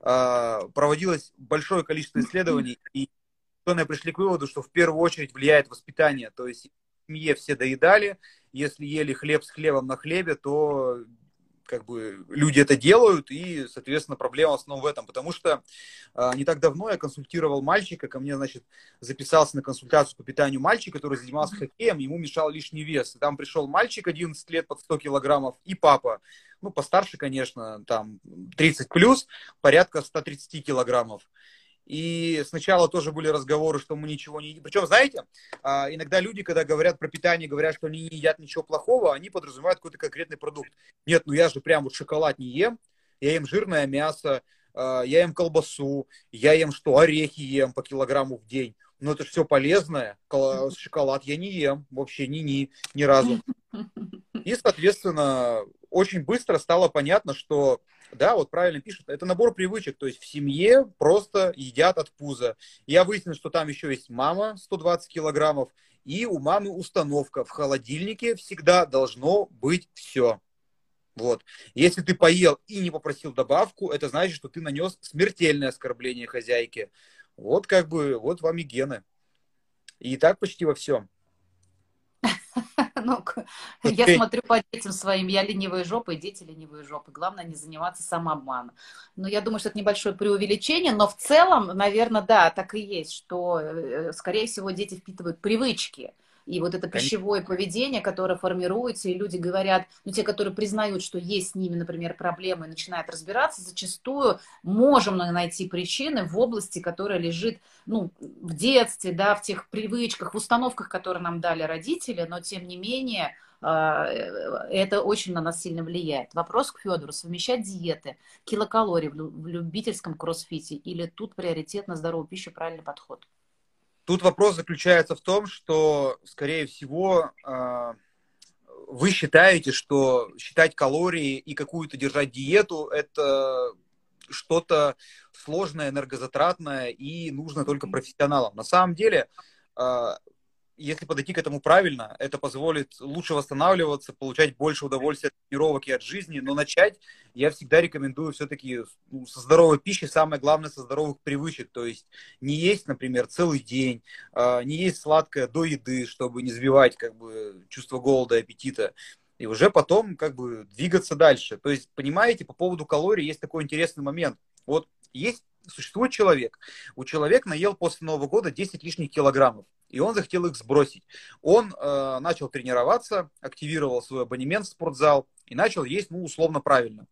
а, проводилось большое количество исследований, и ученые пришли к выводу, что в первую очередь влияет воспитание. То есть семье все доедали, если ели хлеб с хлебом на хлебе, то как бы люди это делают, и, соответственно, проблема в основном в этом, потому что э, не так давно я консультировал мальчика, ко мне, значит, записался на консультацию по питанию мальчик, который занимался хоккеем, ему мешал лишний вес. И там пришел мальчик 11 лет под 100 килограммов и папа, ну, постарше, конечно, там 30 плюс, порядка 130 килограммов. И сначала тоже были разговоры, что мы ничего не едим. Причем, знаете, а, иногда люди, когда говорят про питание, говорят, что они не едят ничего плохого, они подразумевают какой-то конкретный продукт. Нет, ну я же прям вот шоколад не ем, я ем жирное мясо, а, я ем колбасу, я ем что, орехи ем по килограмму в день. Но это же все полезное. Шоколад я не ем, вообще ни, ни, ни разу. (laughs) И, соответственно, очень быстро стало понятно, что да, вот правильно пишут, это набор привычек, то есть в семье просто едят от пуза. Я выяснил, что там еще есть мама 120 килограммов, и у мамы установка в холодильнике всегда должно быть все. Вот. Если ты поел и не попросил добавку, это значит, что ты нанес смертельное оскорбление хозяйке. Вот как бы, вот вам и гены. И так почти во всем. (laughs) Ну, я смотрю по детям своим, я ленивая жопа, и дети ленивые жопы. Главное не заниматься самообманом. Но я думаю, что это небольшое преувеличение, но в целом, наверное, да, так и есть, что, э, скорее всего, дети впитывают привычки. И вот это пищевое поведение, которое формируется, и люди говорят, ну, те, которые признают, что есть с ними, например, проблемы, и начинают разбираться, зачастую можем найти причины в области, которая лежит, ну, в детстве, да, в тех привычках, в установках, которые нам дали родители, но, тем не менее, а, это очень на нас сильно влияет. Вопрос к Федору. Совмещать диеты, килокалории в любительском кроссфите или тут приоритет на здоровую пищу, правильный подход? Тут вопрос заключается в том, что, скорее всего, а, вы считаете, что считать калории и какую-то держать диету – это что-то сложное, энергозатратное и нужно только профессионалам. На самом деле, а, если подойти к этому правильно, это позволит лучше восстанавливаться, получать больше удовольствия от тренировок и от жизни. Но начать я всегда рекомендую все-таки ну, со здоровой пищи, самое главное, со здоровых привычек. То есть не есть, например, целый день, э, не есть сладкое до еды, чтобы не сбивать как бы, чувство голода и аппетита. И уже потом как бы двигаться дальше. То есть, понимаете, по поводу калорий есть такой интересный момент. Вот есть существует человек. У человека наел после Нового года 10 лишних килограммов и он захотел их сбросить. Он э, начал тренироваться, активировал свой абонемент в спортзал и начал есть, ну, условно правильно.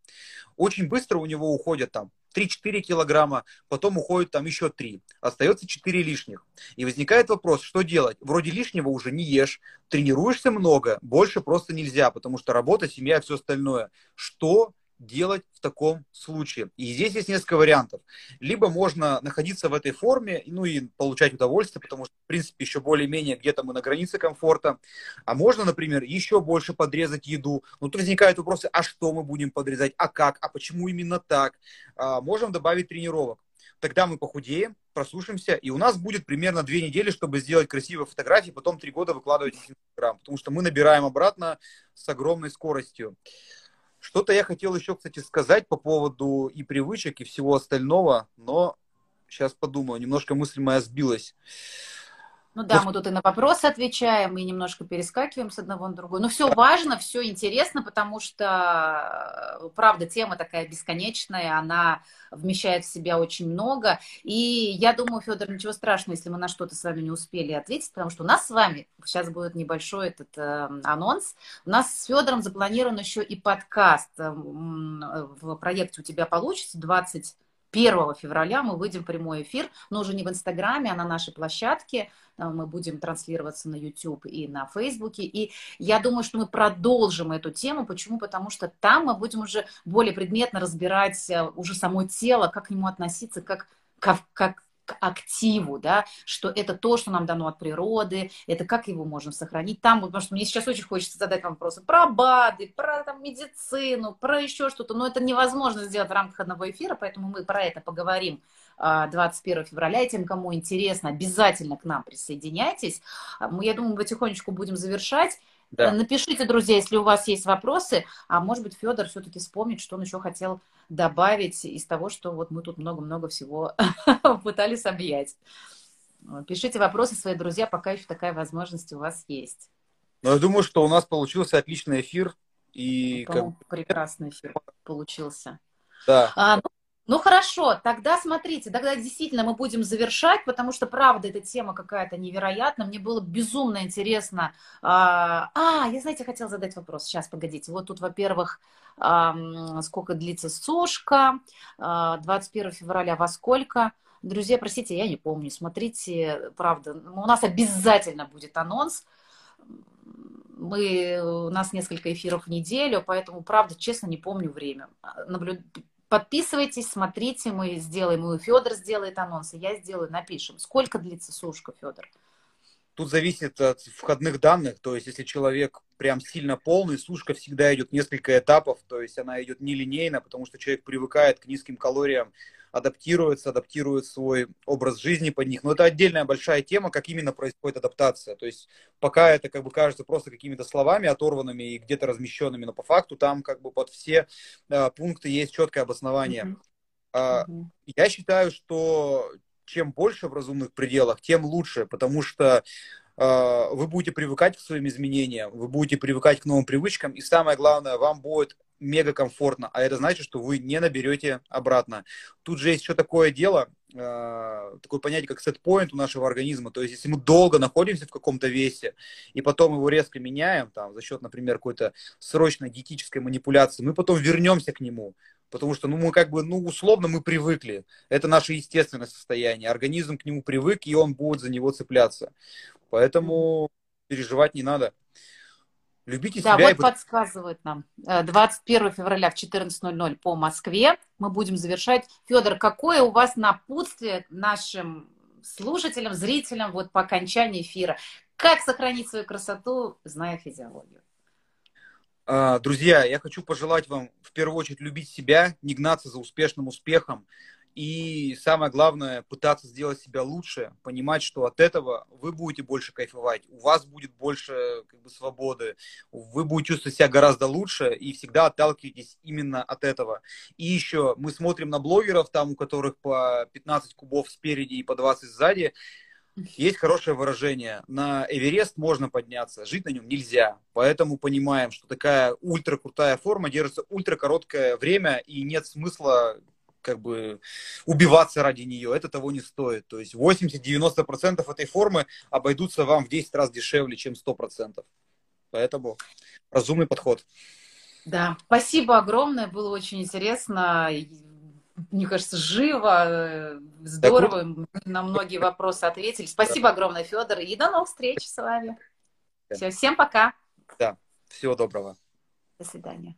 Очень быстро у него уходят там 3-4 килограмма, потом уходит там еще 3. Остается 4 лишних. И возникает вопрос, что делать? Вроде лишнего уже не ешь, тренируешься много, больше просто нельзя, потому что работа, семья, все остальное. Что делать в таком случае? И здесь есть несколько вариантов. Либо можно находиться в этой форме, ну и получать удовольствие, потому что, в принципе, еще более-менее где-то мы на границе комфорта. А можно, например, еще больше подрезать еду. Но тут возникают вопросы, а что мы будем подрезать, а как, а почему именно так? А, можем добавить тренировок. Тогда мы похудеем, прослушаемся, и у нас будет примерно две недели, чтобы сделать красивые фотографии, потом три года выкладывать в Инстаграм, потому что мы набираем обратно с огромной скоростью. Что-то я хотел еще, кстати, сказать по поводу и привычек, и всего остального, но сейчас подумаю, немножко мысль моя сбилась. Ну да, мы тут и на вопросы отвечаем, и немножко перескакиваем с одного на другое. Но все важно, все интересно, потому что, правда, тема такая бесконечная, она вмещает в себя очень много. И я думаю, Федор, ничего страшного, если мы на что-то с вами не успели ответить, потому что у нас с вами, сейчас будет небольшой этот э, анонс, у нас с Федором запланирован еще и подкаст э, в проекте «У тебя получится» 20 1 февраля мы выйдем в прямой эфир, но уже не в Инстаграме, а на нашей площадке. Э, мы будем транслироваться на YouTube и на Фейсбуке. И я думаю, что мы продолжим эту тему. Почему? Потому что там мы будем уже более предметно разбирать э, уже само тело, как к нему относиться, как, как, как активу, да, что это то, что нам дано от природы, это как его можно сохранить там, потому что мне сейчас очень хочется задать вам вопросы про БАДы, про там, медицину, про еще что-то, но это невозможно сделать в рамках одного эфира, поэтому мы про это поговорим 21 а, февраля, и тем, кому интересно, обязательно к нам присоединяйтесь. А, мы, я думаю, потихонечку будем завершать. Да. Напишите, друзья, если у вас есть вопросы, а может быть, Федор все-таки вспомнит, что он еще хотел добавить из того, что вот мы тут много-много всего (laughs) пытались объять. Пишите вопросы, свои друзья, пока еще такая возможность у вас есть. Ну, я думаю, что у нас получился отличный эфир. И как... Прекрасный эфир получился. Да. А, ну, ну хорошо, тогда смотрите, тогда действительно мы будем завершать, потому что, правда, эта тема какая-то невероятная. Мне было безумно интересно. А, а я, знаете, хотела задать вопрос. Сейчас, погодите. Вот тут, во-первых, сколько длится сушка, 21 а, февраля во сколько. Друзья, простите, я не помню. Смотрите, правда, у нас обязательно будет анонс. Мы, у нас несколько эфиров в неделю, поэтому, правда, честно, не помню время. Наблю... Подписывайтесь, смотрите, мы сделаем, и Федор сделает анонс, и я сделаю, напишем. Сколько длится сушка, Федор? Тут зависит от входных данных, то есть если человек прям сильно полный, сушка всегда идет несколько этапов, то есть она идет нелинейно, потому что человек привыкает к низким калориям, адаптируется, адаптирует свой образ жизни под них. Но это отдельная большая тема, как именно происходит адаптация. То есть пока это как бы кажется просто какими-то словами оторванными и где-то размещенными, но по факту там как бы под все э, пункты есть четкое обоснование. Mm-hmm. Mm-hmm. Я считаю, что чем больше в разумных пределах, тем лучше, потому что вы будете привыкать к своим изменениям, вы будете привыкать к новым привычкам, и самое главное, вам будет мега комфортно, а это значит, что вы не наберете обратно. Тут же есть еще такое дело, э, такое понятие, как сетпоинт у нашего организма. То есть, если мы долго находимся в каком-то весе, и потом его резко меняем, там, за счет, например, какой-то срочной диетической манипуляции, мы потом вернемся к нему. Потому что, ну, мы как бы, ну, условно мы привыкли. Это наше естественное состояние. Организм к нему привык, и он будет за него цепляться. Поэтому переживать не надо. Любите да, себя. вот и... подсказывает нам. 21 э, февраля в 14.00 по Москве мы будем завершать. Федор, какое у вас напутствие нашим слушателям, зрителям вот по окончании эфира? Как сохранить свою красоту, зная физиологию? А, друзья, я хочу пожелать вам в первую очередь любить себя, не гнаться за успешным успехом. И самое главное, пытаться сделать себя лучше, понимать, что от этого вы будете больше кайфовать, у вас будет больше как бы, свободы, вы будете чувствовать себя гораздо лучше и всегда отталкиваетесь именно от этого. И еще мы смотрим на блогеров, там у которых по 15 кубов спереди и по 20 сзади, есть хорошее выражение. На Эверест можно подняться, жить на нем нельзя. Поэтому понимаем, что такая ультра крутая форма держится ультра короткое время, и нет смысла как бы убиваться ради нее. Это того не стоит. То есть 80-90% этой формы обойдутся вам в 10 раз дешевле, чем 100%. Поэтому разумный подход. Да, спасибо огромное, было очень интересно мне кажется, живо, э, здорово. На многие вопросы ответили. Спасибо огромное, Федор. И до новых встреч с вами. Все, всем пока. Да, всего доброго. До свидания.